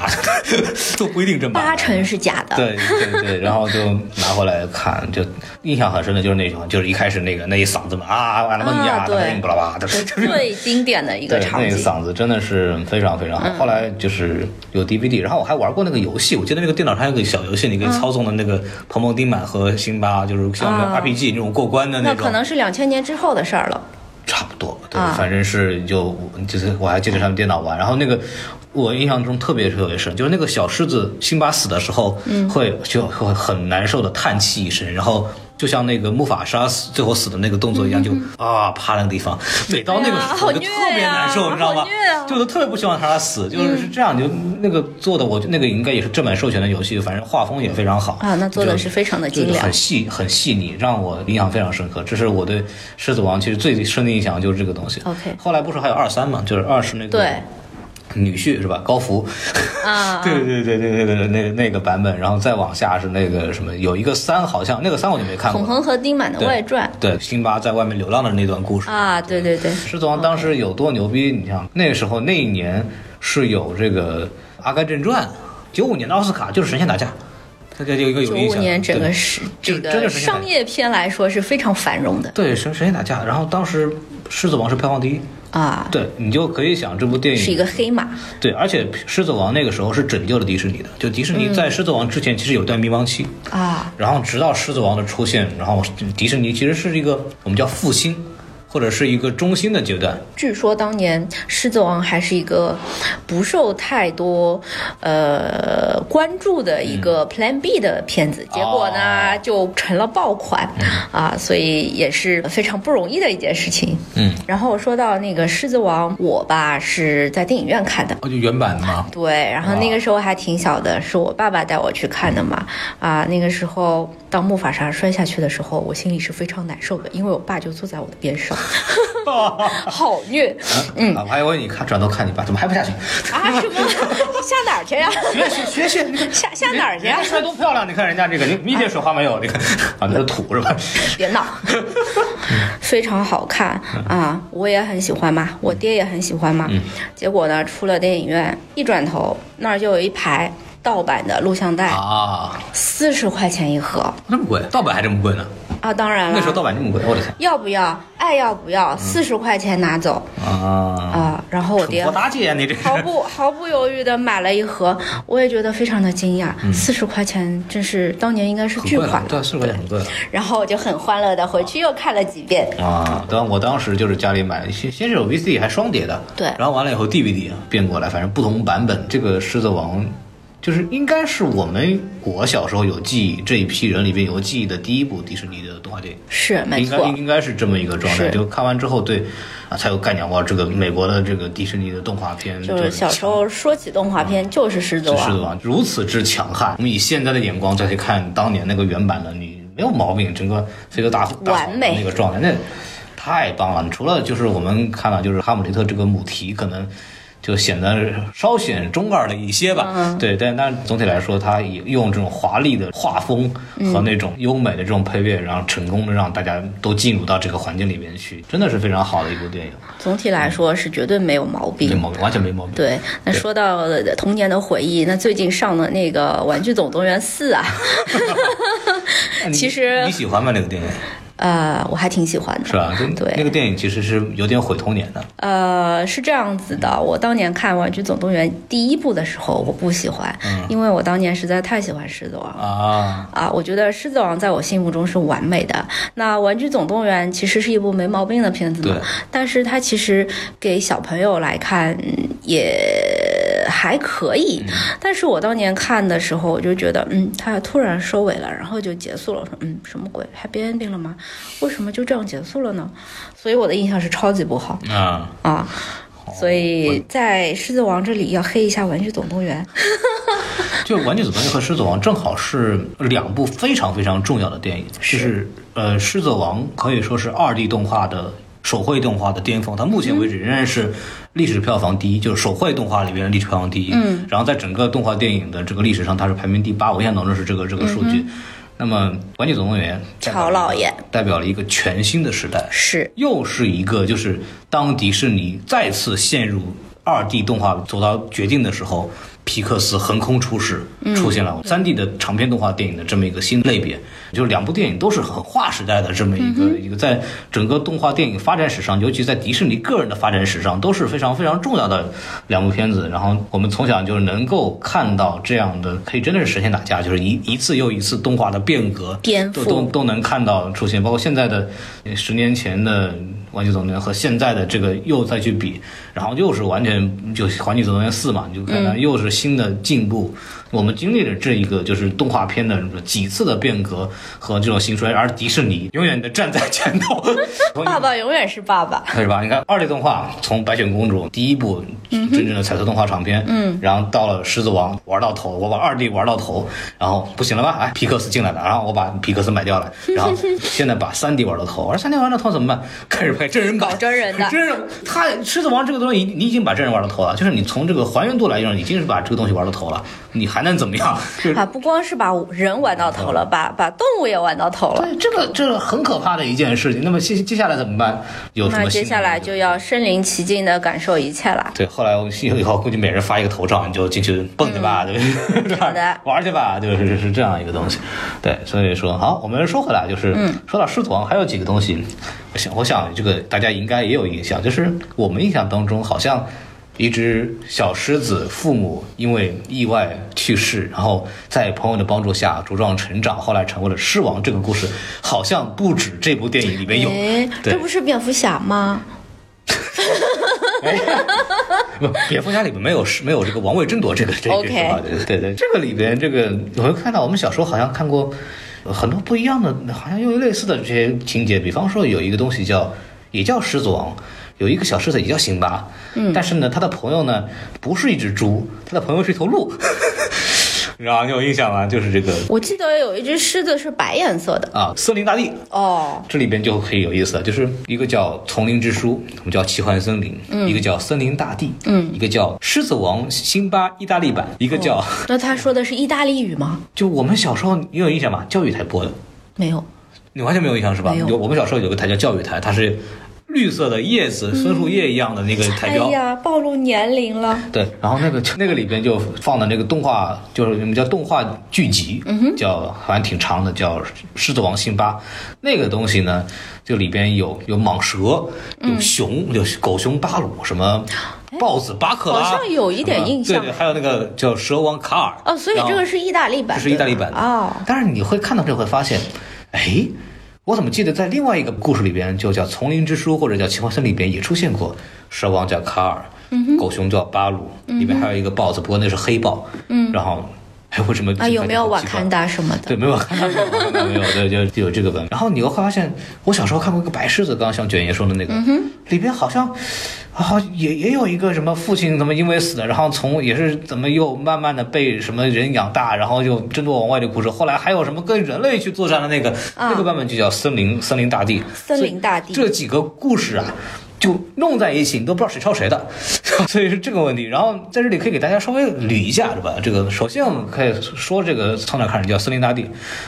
Speaker 2: 都不一定正版。
Speaker 1: 八成是假的。
Speaker 2: 对对对，然后就拿回来看，就印象很深的就是那种，就是一开始那个那一嗓子嘛啊，完了嘛呀，
Speaker 1: 对
Speaker 2: 巴拉巴拉的，就是
Speaker 1: 最经典的一个
Speaker 2: 对，那个
Speaker 1: 场景。
Speaker 2: 嗓子真的是非常非常好。后来就是有 DVD，然后我还玩过那个游戏，我记得那个电脑上有个小游戏，你可以操纵的那个彭彭丁满和辛巴，就是像
Speaker 1: 啊
Speaker 2: RPG 那种过关的种。
Speaker 1: 那可能是两千年之后的事儿了。
Speaker 2: 差不多，对，
Speaker 1: 啊
Speaker 2: 反正是就就是我还记得上电脑玩，然后那个我印象中特别特别深，就是那个小狮子辛巴死的时候，
Speaker 1: 嗯
Speaker 2: 会就会很难受的叹气一声，然后。就像那个木法沙死最后死的那个动作一样，就啊趴那个地方，每到那个时候就
Speaker 1: 哎呀好虐
Speaker 2: 特别难受，你知道吗？就是特别不希望他死，就是是这样，就那个做的，我那个应该也是正版授权的游戏，反正画风也非常好
Speaker 1: 啊那做的
Speaker 2: 就是
Speaker 1: 非常的精良
Speaker 2: 就很细很细腻，让我印象非常深刻。这是我对《狮子王》其实最深的印象就是这个东西。
Speaker 1: OK
Speaker 2: 后来不是还有二三嘛？就是二是那个
Speaker 1: 对
Speaker 2: 女婿是吧？高福，
Speaker 1: 啊，
Speaker 2: 对对对对，那个那个那个版本，然后再往下是那个什么，有一个三好像那个三我就没看过。
Speaker 1: 孔恒和丁满的
Speaker 2: 对
Speaker 1: 外传
Speaker 2: 对，辛巴在外面流浪的那段故事。
Speaker 1: 啊，对对对，
Speaker 2: 狮子王当时有多牛逼？你想那时候那一年是有这个《阿甘正传》，九五年的奥斯卡就是神仙打架，大家有一个有印象。九五
Speaker 1: 年整个是这个商业片来说是非常繁荣的
Speaker 2: 对神神仙打架，然后当时狮子王是票房第一，
Speaker 1: 啊，
Speaker 2: 对你就可以想这部电影。
Speaker 1: 是一个黑马。
Speaker 2: 对，而且狮子王那个时候是拯救了迪士尼的，就迪士尼在狮子王之前其实有段迷茫期，
Speaker 1: 啊，
Speaker 2: 然后直到狮子王的出现，然后迪士尼其实是一个我们叫复兴，或者是一个中心的阶段。
Speaker 1: 据说当年《狮子王》还是一个不受太多呃关注的一个
Speaker 2: 嗯
Speaker 1: Plan B 的片子，结果呢
Speaker 2: 哦
Speaker 1: 就成了爆款
Speaker 2: 嗯
Speaker 1: 啊，所以也是非常不容易的一件事情。
Speaker 2: 嗯，
Speaker 1: 然后说到那个《狮子王》，我吧是在电影院看的。
Speaker 2: 哦，就原版的嘛。
Speaker 1: 对，然后那个时候还挺小的，是我爸爸带我去看的嘛。啊，那个时候当木法沙摔下去的时候，我心里是非常难受的，因为我爸就坐在我的边上，好虐
Speaker 2: 嗯，啊，我还以为你看转头看你爸，怎么还不下去？
Speaker 1: 啊！什么 下哪儿去呀？
Speaker 2: 学学学学，你看
Speaker 1: 下下哪儿去呀？
Speaker 2: 摔多漂亮！你看人家这个，你你一点水花没有？你看啊，那是土是吧？
Speaker 1: 别闹，非常好看啊！我也很喜欢嘛，我爹也很喜欢嘛。结果呢，出了电影院，一转头那儿就有一排盗版的录像带，
Speaker 2: 啊，
Speaker 1: 四十块钱一盒
Speaker 2: 那么贵，盗版还这么贵呢？
Speaker 1: 啊！当然了，
Speaker 2: 那时候盗版这么贵，我的天
Speaker 1: 要不要？爱要不要？四十块钱拿走
Speaker 2: 啊！
Speaker 1: 啊！然后我爹
Speaker 2: 我大姐，你这
Speaker 1: 毫不毫不犹豫的买了一盒，我也觉得非常的惊讶，四十块钱真是当年应该是巨款了。
Speaker 2: 对，四十块钱很贵。
Speaker 1: 然后我就很欢乐的回去又看了几遍。
Speaker 2: 啊，当我当时就是家里买，先先是有 VCD 还双碟的，
Speaker 1: 对
Speaker 2: 然后完了以后 DVD 变过来，反正不同版本。这个《狮子王》就是应该是我们我小时候有记忆这一批人里边有记忆的第一部迪士尼的动画电影，
Speaker 1: 是没错
Speaker 2: 应该应，该是这么一个状态。就看完之后，对啊，才有概念哇，这个美国的这个迪士尼的动画片
Speaker 1: 就是小时候说起动画片就是《狮子王
Speaker 2: 这狮子》，王如此之强悍，我们以现在的眼光再去看当年那个原版的，你没有毛病，整个非洲大
Speaker 1: 完美
Speaker 2: 那个状态，那太棒了。除了就是我们看到就是哈姆雷特这个母题可能。就显得稍显中二了一些吧，
Speaker 1: 嗯
Speaker 2: 对，但但总体来说，它也用这种华丽的画风
Speaker 1: 嗯
Speaker 2: 和那种优美的这种配乐，然后成功的让大家都进入到这个环境里面去，真的是非常好的一部电影，
Speaker 1: 总体来说是绝对没有毛病。
Speaker 2: 没毛病，完全没毛病。
Speaker 1: 对，那说到童年的回忆，那最近上的那个《玩具总动员四》啊 其实
Speaker 2: 你喜欢吗？那个电影
Speaker 1: 呃，我还挺喜欢的。
Speaker 2: 是吧？就
Speaker 1: 对
Speaker 2: 那个电影其实是有点毁童年的。
Speaker 1: 呃，是这样子的，我当年看《玩具总动员》第一部的时候，我不喜欢，因为我当年实在太喜欢狮子王。
Speaker 2: 啊，
Speaker 1: 啊，我觉得《狮子王》在我心目中是完美的。那《玩具总动员》其实是一部没毛病的片子嘛，但是它其实给小朋友来看嗯也还可以。但是我当年看的时候，我就觉得，嗯，它突然收尾了，然后就结束了。我说，嗯，什么鬼？Happy ending 了吗？为什么就这样结束了呢？所以我的印象是超级不好
Speaker 2: 啊，
Speaker 1: 啊。所以在《狮子王》这里要黑一下《玩具总动员》
Speaker 2: 就《玩具总动员》和《狮子王》正好是两部非常非常重要的电影，就是呃，《狮子王》可以说是二 D 动画的手绘动画的巅峰，它目前为止仍然是历史票房第一，就是手绘动画里边的历史票房第一。嗯，然后在整个动画电影的这个历史上，它是排名第八，我印象当中是这个这个数据。那么，《玩具总动员》代表了
Speaker 1: 曹老爷。
Speaker 2: 代表了一个全新的时代，
Speaker 1: 是。
Speaker 2: 又是一个就是当迪士尼再次陷入二 D 动画走到绝境的时候，皮克斯横空出世，出现了三 D 的长篇动画电影的这么一个新类别，就是两部电影都是很划时代的这么一个、一个，在整个动画电影发展史上，尤其在迪士尼个人的发展史上，都是非常非常重要的两部片子。然后我们从小就是能够看到这样的，可以真的是神仙打架，就是一一次又一次动画的变革，
Speaker 1: 颠覆
Speaker 2: 都都都能看到出现，包括现在的呃十年前的《玩具总动员》和现在的这个又再去比，然后又是完全就《玩具总动员四》嘛，你就看到又是新的进步。我们经历了这一个就是动画片的几次的变革和这种兴衰，而迪士尼永远的站在前头。
Speaker 1: 爸爸永远是爸爸。
Speaker 2: 是吧？你看二 D 动画从白雪公主第一部真正的彩色动画长片，嗯，然后到了狮子王玩到头，我把二 D 玩到头，然后不行了吧？哎，皮克斯进来了，然后我把皮克斯买掉了，然后现在把三 D 玩到头，玩三 D 玩到头怎么办？开始拍真人版，
Speaker 1: 搞真人的
Speaker 2: 真人。他狮子王这个东西，你已经把真人玩到头了，就是你从这个还原度来讲，已经是把这个东西玩到头了，你还能怎么样？是
Speaker 1: 啊，不光是把人玩到头了，把把动物也玩到头了。
Speaker 2: 对，这个这个很可怕的一件事情。那么接接下来怎么办？有什么
Speaker 1: 那接下来就要身临其境的感受一切了。
Speaker 2: 对，后来我们以后估计每人发一个头照，你就进去蹦去吧，对不对？吧
Speaker 1: 好的
Speaker 2: 玩去吧，就是是是这样一个东西。对，所以说好，我们说回来，就是、说到狮子王，还有几个东西，我想我想这个大家应该也有印象，就是我们印象当中好像。一只小狮子，父母因为意外去世，然后在朋友的帮助下茁壮成长，后来成为了狮王。这个故事好像不止这部电影里面有，
Speaker 1: 这不是蝙蝠侠吗？
Speaker 2: 不，蝙蝠侠里面没有是没有这个王位争夺这个这个个对对对，这个里边这个我会看到我们小时候好像看过很多不一样的，好像又有类似的这些情节，比方说有一个东西叫也叫狮子王。有一个小狮子也叫辛巴，嗯，但是呢，他的朋友呢不是一只猪，他的朋友是一头鹿，你知道吗？你有印象吗？就是这个
Speaker 1: 我记得有一只狮子是白颜色的。
Speaker 2: 啊，森林大地，
Speaker 1: 哦，
Speaker 2: 这里边就可以有意思了，就是一个叫《丛林之书》，我们叫奇幻森林；一个叫森林大地；嗯，一个叫《狮子王》辛巴意大利版；一个叫、
Speaker 1: 那他说的是意大利语吗？
Speaker 2: 就我们小时候，你有印象吗？教育台播的，
Speaker 1: 没有。
Speaker 2: 你完全没有印象是吧？
Speaker 1: 有
Speaker 2: 我们小时候有个台叫教育台，它是绿色的叶子，松树叶一样的那个台标。
Speaker 1: 哎呀，暴露年龄了。
Speaker 2: 对，然后那个 那个里边就放的那个动画，就是我们叫动画剧集，叫好像挺长的，叫《狮子王辛巴》。那个东西呢，就里边有有蟒蛇，有熊，有狗熊巴鲁，什么豹子巴克拉，
Speaker 1: 好像有一点印象
Speaker 2: 对对，还有那个叫蛇王卡尔。
Speaker 1: 哦，所以这个是意大利版。
Speaker 2: 这是意大利版的
Speaker 1: 哦。
Speaker 2: 但是你会看到这会发现，哎，我怎么记得在另外一个故事里边，就叫《丛林之书》或者叫《奇幻森林》里边也出现过，蛇王叫卡尔，
Speaker 1: 嗯
Speaker 2: 狗熊叫巴鲁，里面还有一个豹子，不过那是黑豹。嗯，然后还为什么
Speaker 1: 啊，有没有瓦坎达什么的？
Speaker 2: 对，没有看到，没有看到，没有，对，就就有这个本。然后你又会发现，我小时候看过一个白狮子，刚刚像卷爷说的那个，里边好像。啊，也也有一个什么父亲怎么因为死了，然后从也是怎么又慢慢的被什么人养大，然后又争夺王位的故事。后来还有什么跟人类去作战的那个、
Speaker 1: 啊
Speaker 2: 那个版本就叫森林森林大地。
Speaker 1: 森林大地
Speaker 2: 这几个故事啊，就弄在一起，你都不知道谁抄谁的，所以是这个问题。然后在这里可以给大家稍微捋一下，是吧？这个首先我们可以说这个从哪开始叫森林大地？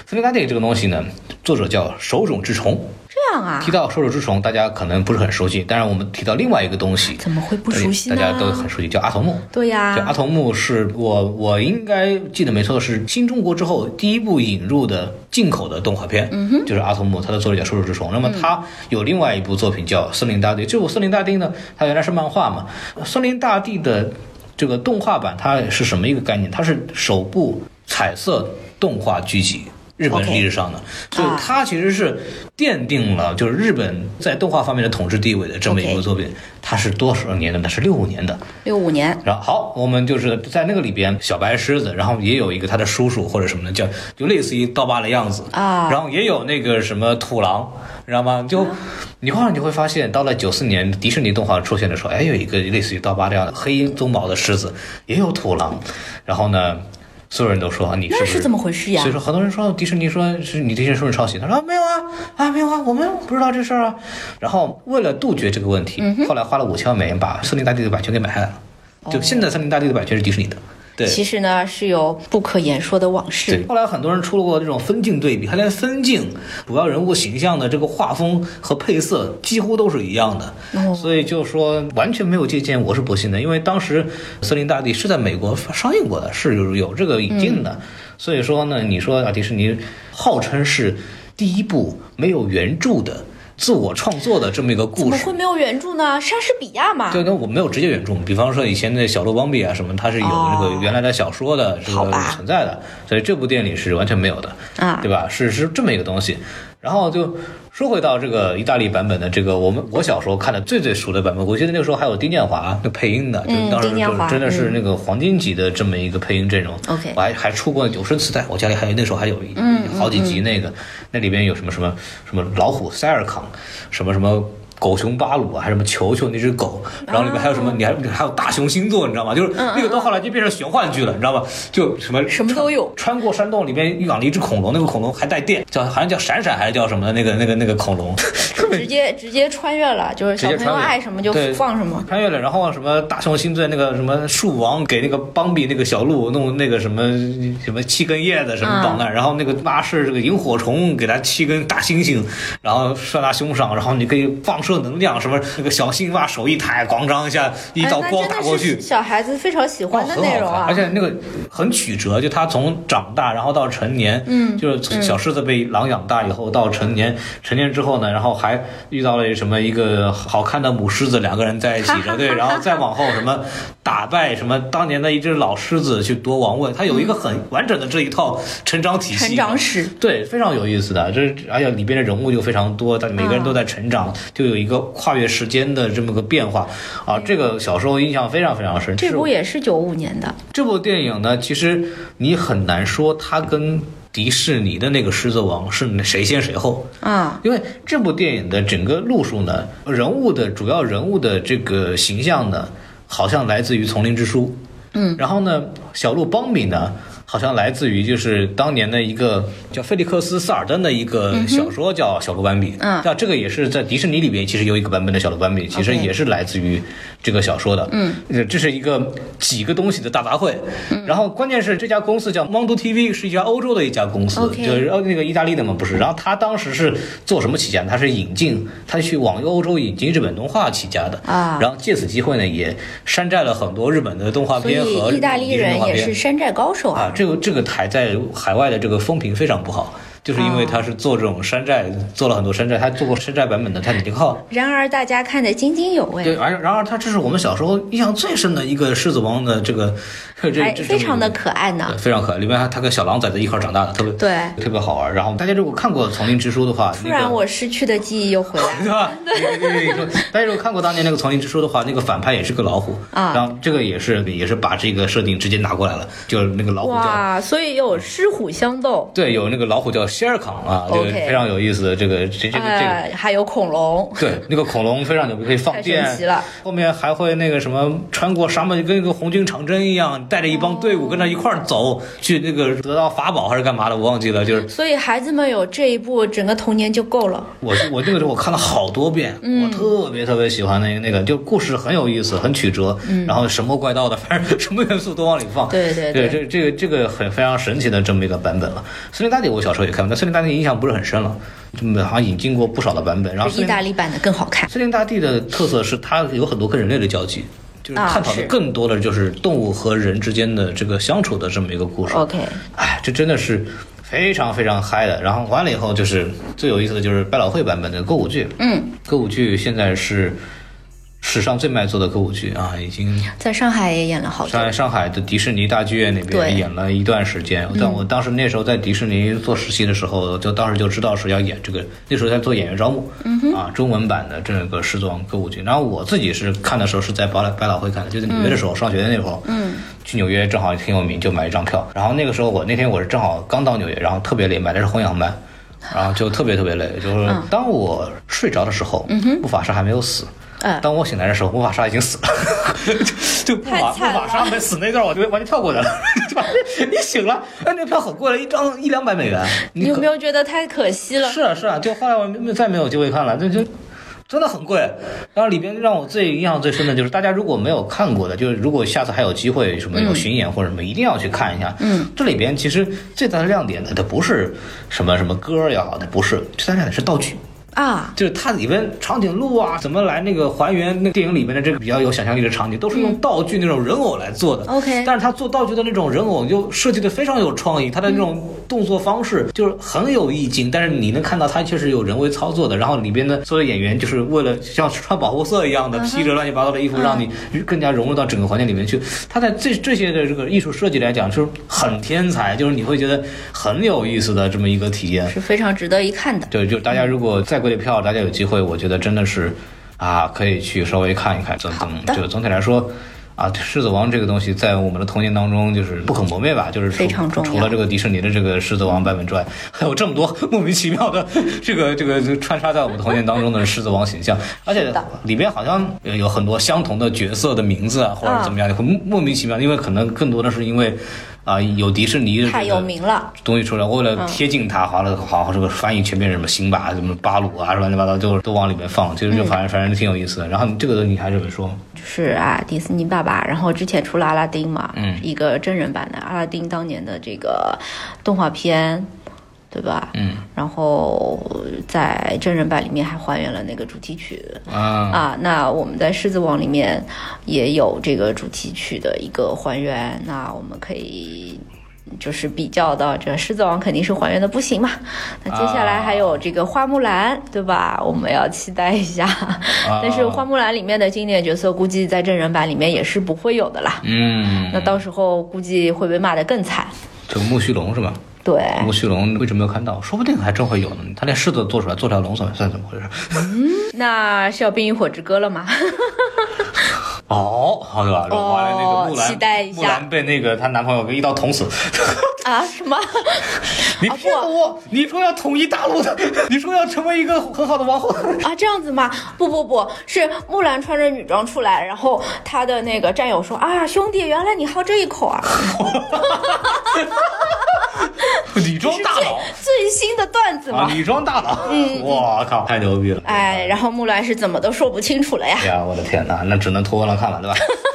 Speaker 2: 森林大地这个东西呢，作者叫手冢治虫。
Speaker 1: 这样啊
Speaker 2: 提？到兽首之虫，大家可能不是很熟悉，但是我们提到另外一个东西，
Speaker 1: 怎么会不熟悉呢？
Speaker 2: 大家都很熟悉，叫阿童木。
Speaker 1: 对呀
Speaker 2: 就阿童木是我我应该记得没错，是新中国之后第一部引入的进口的动画片，嗯哼，就是阿童木，它的作者叫兽首之虫。那么他有另外一部作品叫《森林大地》，这部《森林大地》呢，它原来是漫画嘛，《森林大地》的这个动画版它是什么一个概念？它是首部彩色动画剧集。日本历史上的所以它其实是奠定了就是日本在动画方面的统治地位的这么一部
Speaker 1: OK
Speaker 2: 作品。它是多少年的？它是六五年的。
Speaker 1: 六五年，
Speaker 2: 然后好，我们就是在那个里边，小白狮子，然后也有一个他的叔叔或者什么的，叫就类似于刀疤的样子
Speaker 1: 啊
Speaker 2: 然后也有那个什么土狼，你知道吗？就你后来你会发现，到了九四年迪士尼动画出现的时候，哎，有一个类似于刀疤这样的黑鬃毛的狮子，也有土狼，然后呢。所有人都说你是不是
Speaker 1: 那是怎么回事呀
Speaker 2: 所以说很多人说迪士尼说是你这些是不是抄袭？他说、啊、没有啊啊没有啊，我们不知道这事儿啊。然后为了杜绝这个问题，
Speaker 1: 嗯
Speaker 2: 后来花了五千万美元把森林大帝的版权给买下来了。就现在森林大帝的版权是迪士尼的。对，
Speaker 1: 其实呢是有不可言说的往
Speaker 2: 对。
Speaker 1: 事，。
Speaker 2: 后来很多人出了过这种分镜对比，他连分镜、主要人物形象的这个画风和配色几乎都是一样的，
Speaker 1: 哦。
Speaker 2: 所以就说完全没有借鉴，我是不信的。因为当时《森林大帝》是在美国上映过的，是有有这个引进的，
Speaker 1: 嗯。
Speaker 2: 所以说呢，你说啊，迪士尼号称是第一部没有原著的自我创作的这么一个故事怎
Speaker 1: 么会。没有原著呢？莎士比亚嘛。
Speaker 2: 对，那我没有直接原著，比方说以前的小鹿邦比啊什么，它是有这个
Speaker 1: 哦
Speaker 2: 原来的小说的这个存在的，所以这部电影里是完全没有的，
Speaker 1: 啊
Speaker 2: 对吧？是是这么一个东西。然后就说回到这个意大利版本的这个，我们我小时候看的最最熟的版本，我记得那个时候还有丁建华那配音的，就当时就真的是那个黄金级的这么一个配音阵容。
Speaker 1: OK
Speaker 2: 我还还出过有声磁带，我家里还有那时候还有一好几集那个，那里边有什么什么什么老虎塞尔康，什么什么。狗熊巴鲁啊，还有什么球球那只狗，然后里面还有什么？你还还有大熊星座，你知道吗？就是那个到后来就变成玄幻剧了，你知道吗？就什么
Speaker 1: 什么都有
Speaker 2: 穿过山洞里面养了一只恐龙，那个恐龙还带电，叫好像叫闪闪还是叫什么的那个那个那个恐龙，
Speaker 1: 直接直接穿越了，就是小朋友爱什么就放什么。
Speaker 2: 穿越了，然后什么大雄星座那个什么树王给那个邦比那个小鹿弄那个什么什么七根叶子什么绑那儿，然后那个蛙是这个萤火虫给它七根大星星，然后射它胸上，然后你可以放射能量，什么那个小青蛙手一抬，咣当一下一道光打过去。
Speaker 1: 是。小孩子非常喜欢的内容啊，
Speaker 2: 而且那个很曲折，就他从长大然后到成年，嗯，就是小狮子被狼养大以后到成年，成年之后呢，然后还遇到了什么一个好看的母狮子，两个人在一起着，对，然后再往后什么打败什么当年的一只老狮子去夺王位，他有一个很完整的这一套成长体系，
Speaker 1: 成长史。
Speaker 2: 对，非常有意思的，这而且里边的人物就非常多，但每个人都在成长，就有一个跨越时间的这么个变化啊。这个小时候印象非常非常深。
Speaker 1: 这部也是九五年的，
Speaker 2: 这部电影呢，其实你很难说它跟迪士尼的那个《狮子王》是谁先谁后。
Speaker 1: 啊，
Speaker 2: 因为这部电影的整个路数呢，人物的主要人物的这个形象呢，好像来自于《丛林之书》，嗯，然后呢，小鹿邦比呢，好像来自于就是当年的一个叫菲利克斯·萨尔登的一个小说叫《小鹿斑比》，
Speaker 1: 嗯。
Speaker 2: 那这个也是在迪士尼里边其实有一个版本的小鹿斑比，其实也是来自于这个小说的，嗯，这是一个几个东西的大杂烩，然后关键是这家公司叫 Mondo TV，是一家欧洲的一家公司，就是呃那个意大利的嘛不是，然后他当时是做什么起家的？他是引进，他去往欧洲引进日本动画起家的。
Speaker 1: 啊。
Speaker 2: 然后借此机会呢，也山寨了很多日本的动画片和
Speaker 1: 意大利人也是山寨高手
Speaker 2: 啊，这个这个台在海外的这个风评非常不好。就是因为他是做这种山寨，做了很多山寨，他做过山寨版本的《泰坦尼克号》，
Speaker 1: 然而大家看得津津有味，
Speaker 2: 对，而然而他这是我们小时候印象最深的一个狮子王的这个，这这
Speaker 1: 非常的可爱呢
Speaker 2: 对。非常可爱。里面还他跟小狼崽子一块长大的，特别
Speaker 1: 对
Speaker 2: 特别好玩。然后大家如果看过《丛林之书》的话，
Speaker 1: 突然我失去的记忆又回来了。
Speaker 2: 对吧？对对对对，大家如果看过当年那个《丛林之书》的话，那个反派也是个老虎
Speaker 1: 啊
Speaker 2: 然后这个也是也是把这个设定直接拿过来了，就是那个老虎叫。
Speaker 1: 哇，所以有狮虎相斗，
Speaker 2: 对，有那个老虎叫谢尔康啊，这个非常有意思的这个这这个这个
Speaker 1: 哎，还有恐龙，
Speaker 2: 对，那个恐龙非常牛逼，可以放
Speaker 1: 太
Speaker 2: 电。后面还会那个什么，穿过沙漠，跟一个红军长征一样，带着一帮队伍跟他一块儿走，去那个得到法宝还是干嘛的，我忘记了。就是
Speaker 1: 所以孩子们有这一部，整个童年就够了。
Speaker 2: 我我那个时候我看了好多遍，
Speaker 1: 嗯
Speaker 2: 我特别特别喜欢那个那个，就故事很有意思，很曲折，然后神魔怪道的，反正什么元素都往里放。
Speaker 1: 对对，
Speaker 2: 对这这个这个很非常神奇的这么一个版本了。森林大帝我小时候也看过，但森林大地印象不是很深了，这么好像引进过不少的版本。然后
Speaker 1: 意大利版的更好看。
Speaker 2: 森林大地的特色是它有很多跟人类的交集，就是
Speaker 1: 啊
Speaker 2: 探讨的更多的就是动物和人之间的这个相处的这么一个故事。
Speaker 1: OK，
Speaker 2: 哎，这真的是非常非常嗨的。然后完了以后，就是最有意思的就是百老汇版本的歌舞剧。
Speaker 1: 嗯，
Speaker 2: 歌舞剧现在是史上最卖座的歌舞剧啊，已经
Speaker 1: 在上海也演了好多
Speaker 2: 在。上海的迪士尼大剧院那
Speaker 1: 对
Speaker 2: 边演了一段时间。但我当时那时候在迪士尼做实习的时候，就当时就知道是要演这个，那时候在做演员招募，啊，中文版的这个狮子王歌舞剧。然后我自己是看的时候是在百老百老汇看的，就在纽约的时候，上学的那会儿，嗯，去纽约正好挺有名，就买一张票。然后那个时候我那天我是正好刚到纽约，然后特别累，买的是红眼班。然后就特别特别累，就是当我睡着的时候，木法师还没有死，
Speaker 1: 嗯
Speaker 2: 当我醒来的时候，木法沙已经死了，就就木法沙没死那段，我就完全跳过去了，对吧？你醒了，哎，那票很贵了，一张一两百美元，你
Speaker 1: 你有没有觉得太可惜了？
Speaker 2: 是啊是啊，就后来我没再没有机会看了，就就真的很贵。然后里边让我最印象最深的就是，大家如果没有看过的，就是如果下次还有机会什么有巡演或者什么，一定要去看一下。
Speaker 1: 嗯，
Speaker 2: 这里边其实最大的亮点呢，它不是什么什么歌也好，它不是，最大的亮点是道具。
Speaker 1: 啊，
Speaker 2: 就是它里边长颈鹿啊，怎么来那个还原那电影里面的这个比较有想象力的场景，都是用道具那种人偶来做的。
Speaker 1: OK
Speaker 2: 但是他做道具的那种人偶就设计的非常有创意，他的那种动作方式就是很有意境，但是你能看到他确实有人为操作的。然后里边的所有的演员就是为了像穿保护色一样的披着乱七八糟的衣服，让你更加融入到整个环境里面去。他在这这些的这个艺术设计来讲，就是很天才，就是你会觉得很有意思的这么一个体验。
Speaker 1: 是非常值得一看的。
Speaker 2: 对，就大家如果再贵的票，大家有机会，我觉得真的是啊，可以去稍微看一看。总总
Speaker 1: 的。
Speaker 2: 就总体来说。啊，狮子王这个东西在我们的童年当中就是不可磨灭吧，就是除
Speaker 1: 非常重要。
Speaker 2: 除了这个迪士尼的这个狮子王版本之外，还有这么多莫名其妙的这个这个穿插在我们童年当中的狮子王形象，而且里边好像呃有很多相同的角色的名字啊，或者怎么样，很莫莫名其妙，因为可能更多的是因为啊有迪士尼的、这个、
Speaker 1: 太有名了，
Speaker 2: 东西出来，为了贴近它，好了，好这个翻译全变成什么辛巴、什么巴鲁啊，乱七八糟，就都往里面放，其实就反正反正挺有意思的。然后这个你还是怎么说？
Speaker 1: 就是啊，迪士尼爸爸，然后之前出了阿拉丁嘛，
Speaker 2: 嗯。
Speaker 1: 一个真人版的阿拉丁当年的这个动画片，对吧？
Speaker 2: 嗯
Speaker 1: 然后在真人版里面还还原了那个主题曲。
Speaker 2: 啊
Speaker 1: 啊，那我们在《狮子王》里面也有这个主题曲的一个还原，那我们可以就是比较到这《狮子王》肯定是还原的不行嘛。那接下来还有这个花木兰，对吧？我们要期待一下。但是花木兰里面的经典角色，估计在真人版里面也是不会有的啦。
Speaker 2: 嗯，
Speaker 1: 那到时候估计会被骂得更惨。
Speaker 2: 这个木须龙是吧？
Speaker 1: 对，
Speaker 2: 木须龙为什么没有看到？说不定还真会有呢。他连狮子做出来，做条龙算算怎么回事？
Speaker 1: 那是要《冰与火之歌》了吗？
Speaker 2: 哦，好的吧？
Speaker 1: 哦
Speaker 2: 完了那个木兰，
Speaker 1: 期待一下
Speaker 2: 木兰被那个她男朋友给一刀捅死。
Speaker 1: 啊？什么？
Speaker 2: 你骗我！你说要统一大陆的，你说要成为一个很好的王后。
Speaker 1: 啊，这样子吗？不不不是木兰穿着女装出来，然后她的那个战友说啊，兄弟，原来你好这一口啊！
Speaker 2: 女装大佬
Speaker 1: 最新的段子
Speaker 2: 啊，
Speaker 1: 嘛。
Speaker 2: 女装大佬，嗯我靠，太牛逼了！
Speaker 1: 哎，然后木兰是怎么都说不清楚了呀
Speaker 2: 哎？呀，我的天哪，那只能托了看了，对吧？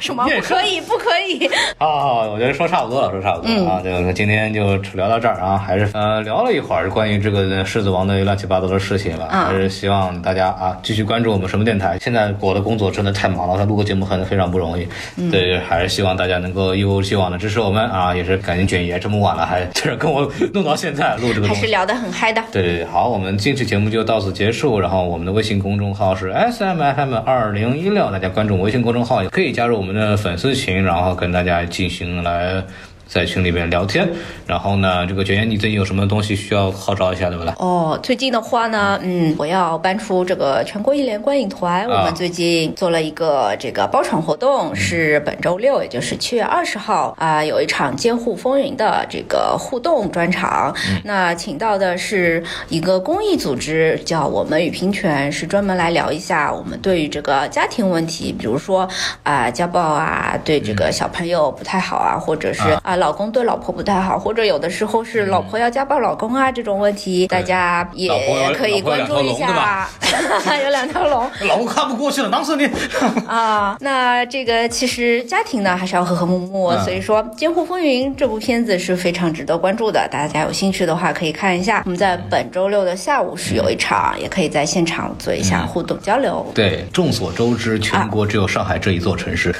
Speaker 1: 什么不可以？不可以？
Speaker 2: 好好好，我觉得说差不多了，说差不多了啊。这个今天就聊到这儿啊，还是呃聊了一会儿关于这个狮子王的乱七八糟的事情吧。
Speaker 1: 嗯
Speaker 2: 还是希望大家啊继续关注我们什么电台。现在我的工作真的太忙了，他录个节目很非常不容易。对，还是希望大家能够一如既往的支持我们啊。也是感谢卷爷这么晚了还就是跟我 弄到现在录这个。
Speaker 1: 还是聊得很嗨的。
Speaker 2: 对对对，好，我们这期节目就到此结束。然后我们的微信公众号是 S M F M 二零一六，大家关注我微信公众号，也可以加入我们们的粉丝群，然后跟大家进行来在群里面聊天。然后呢，这个卷烟，你最近有什么东西需要号召一下对不啦？
Speaker 1: 哦，最近的话呢，嗯，我要搬出这个全国一联观影团。我们最近做了一个这个包场活动，是本周六，也就是七月二十号啊、有一场监护风云的这个互动专场。那请到的是一个公益组织，叫我们与平权，是专门来聊一下我们对于这个家庭问题，比如说啊、家暴啊，对这个小朋友不太好啊，或者是啊、老公对老婆不太好，或者有的时候是老婆要家暴老公啊这种问题，大家也可以关注一下。有两条龙
Speaker 2: 老公看不过去了，当时你！
Speaker 1: 啊。那这个其实家庭呢还是要和和睦睦，
Speaker 2: 嗯
Speaker 1: 所以说《监护风云》这部片子是非常值得关注的。大家有兴趣的话可以看一下。我们在本周六的下午是有一场，也可以在现场做一下互动交流。
Speaker 2: 对，众所周知，全国只有上海这一座城市。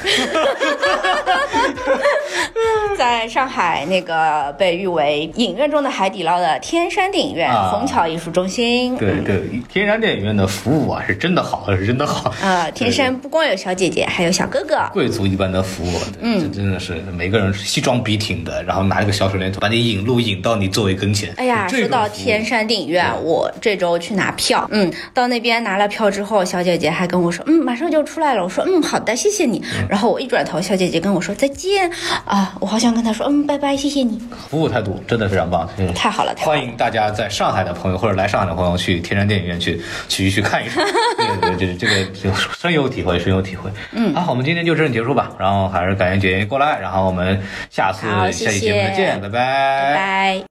Speaker 1: 在上海那个被誉为影院中的海底捞的天山电影院、
Speaker 2: 啊
Speaker 1: 虹桥艺术中心。
Speaker 2: 对对，天山电影院的服务啊，是真的好，是真的好。
Speaker 1: 呃，天山不光有小姐姐，还有小哥哥。
Speaker 2: 贵族一般的服务，嗯，这真的是每个人西装笔挺的，然后拿一个小手电筒把你引路引到你座位跟前。
Speaker 1: 哎呀，说到天山电影院，我这周去拿票，嗯，到那边拿了票之后，小姐姐还跟我说，嗯，马上就出来了。我说，嗯，好的，谢谢你。然后我一转头，小姐姐跟我说再见，啊，我好想想跟他说，嗯，拜拜，谢谢你，
Speaker 2: 服务态度真的非常棒，嗯
Speaker 1: 太好了，太好了。
Speaker 2: 欢迎大家在上海的朋友或者来上海的朋友去天山电影院去去去看一看，对对对，这个这个深有体会，深有体会。嗯，好，我们今天就这样结束吧，然后还是感谢姐姐过来，然后我们下次
Speaker 1: 好
Speaker 2: 下期节目再见，拜
Speaker 1: 拜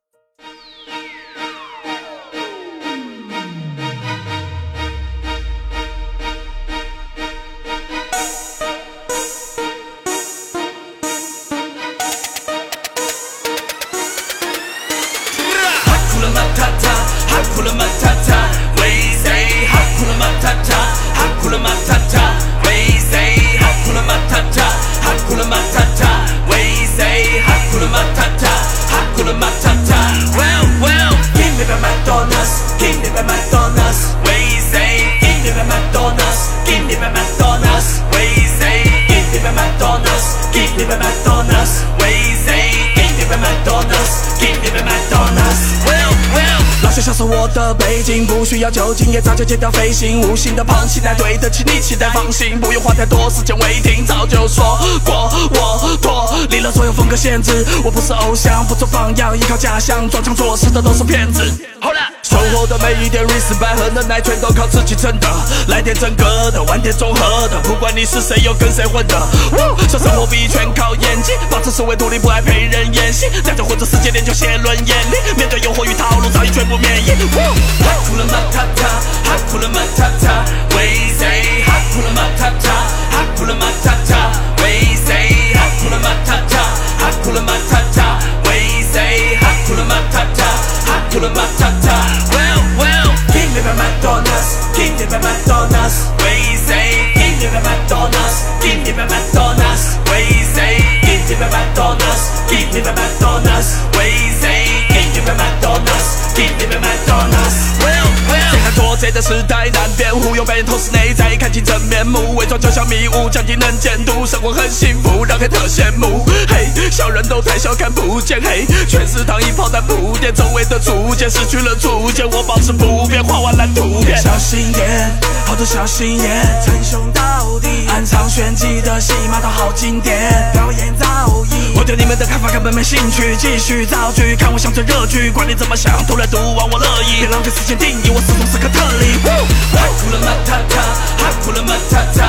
Speaker 3: me the McDonald's, we say give me the McDonald's, give me the McDonald's. Well, well. 老学校是我的背景，不需要酒精，也早就戒掉飞行。无形的胖期待对得起你期待，放心，不用花太多时间为听。早就说过，我脱离了所有风格限制。我不是偶像，不做榜样，依靠家乡，装腔作势的都是骗子。后来。生活的每一点 respect 和能耐，全都靠自己挣的。来点真格的，玩点综合的，不管你是谁，又跟谁混的。说生活比全靠演技，保持思维独立，不爱陪人演戏。在这混着世界，练就写轮眼力，面对诱惑与套路，早已全部免疫。Woo！Hakuna Matata, Hakuna Matata, we say Hakuna Matata, Hakuna Matata, we say Hakuna Matata, Hakuna Matata, we say Hakuna Matata, Hakuna Matata. Well, well, give me the McDonald's, give me the McDonald's, we say give to the. Well, well, King of McDonald's, King of McDonald's. We say King of McDonald's, King of McDonald's. We say King of McDonald's, King of McDonald's. 健康作贼的时代难辨，忽悠别人透视内在，看清真面目，伪装就像迷雾，降低能见度，生活很幸福，让黑特羡慕。嘿，小人都太小看不见，嘿，全是糖衣炮弹铺垫，周围的逐渐失去了主见，我保持不变，画完蓝图片。小心点，好多小心眼，称兄道弟，暗藏玄机的戏码都好经典，表演造诣。我对你们的看法根本没兴趣，继续造句，看我像这热剧，管你怎么想，突然读完我乐意，别浪费时间定义我始终是个特例。Hakuna Matata, Hakuna Matata,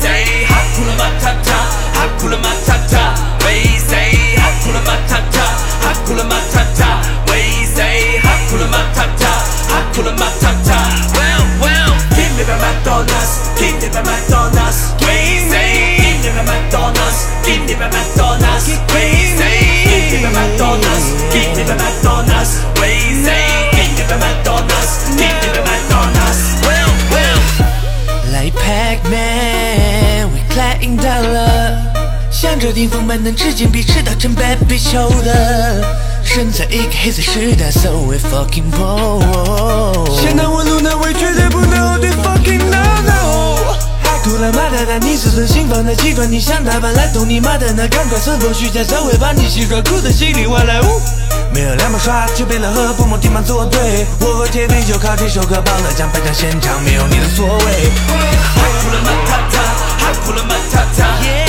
Speaker 3: say Hakuna Matata, Hakuna Matata, say Hakuna Matata, Hakuna Matata, say Hakuna Matata, Hakuna Matata. Well, well, give me the McDonald's, give me the McDonald's, say give me the McDonald's, give me the McDonald's,
Speaker 4: 向着顶峰般能之间比吃到真 baby 球的，身在一个黑色时代，so we fucking pro。现在我路那位绝对不能对 fucking no no。哭了妈的，但你是存心放在极端，你想打扮来动你妈的，那赶快顺风虚假，稍微把你洗刷，哭的稀里哗啦。呜没有两把刷，就别了和蹦蹦地马作对。我和铁饼就靠这首歌绑了奖，颁奖现场没有你的所谓。
Speaker 3: Hakuna Matata, Hakuna Matata. We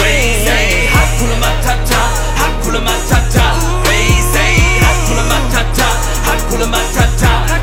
Speaker 3: say Hakuna Matata, Hakuna Matata. Say Hakuna Matata, Hakuna Matata.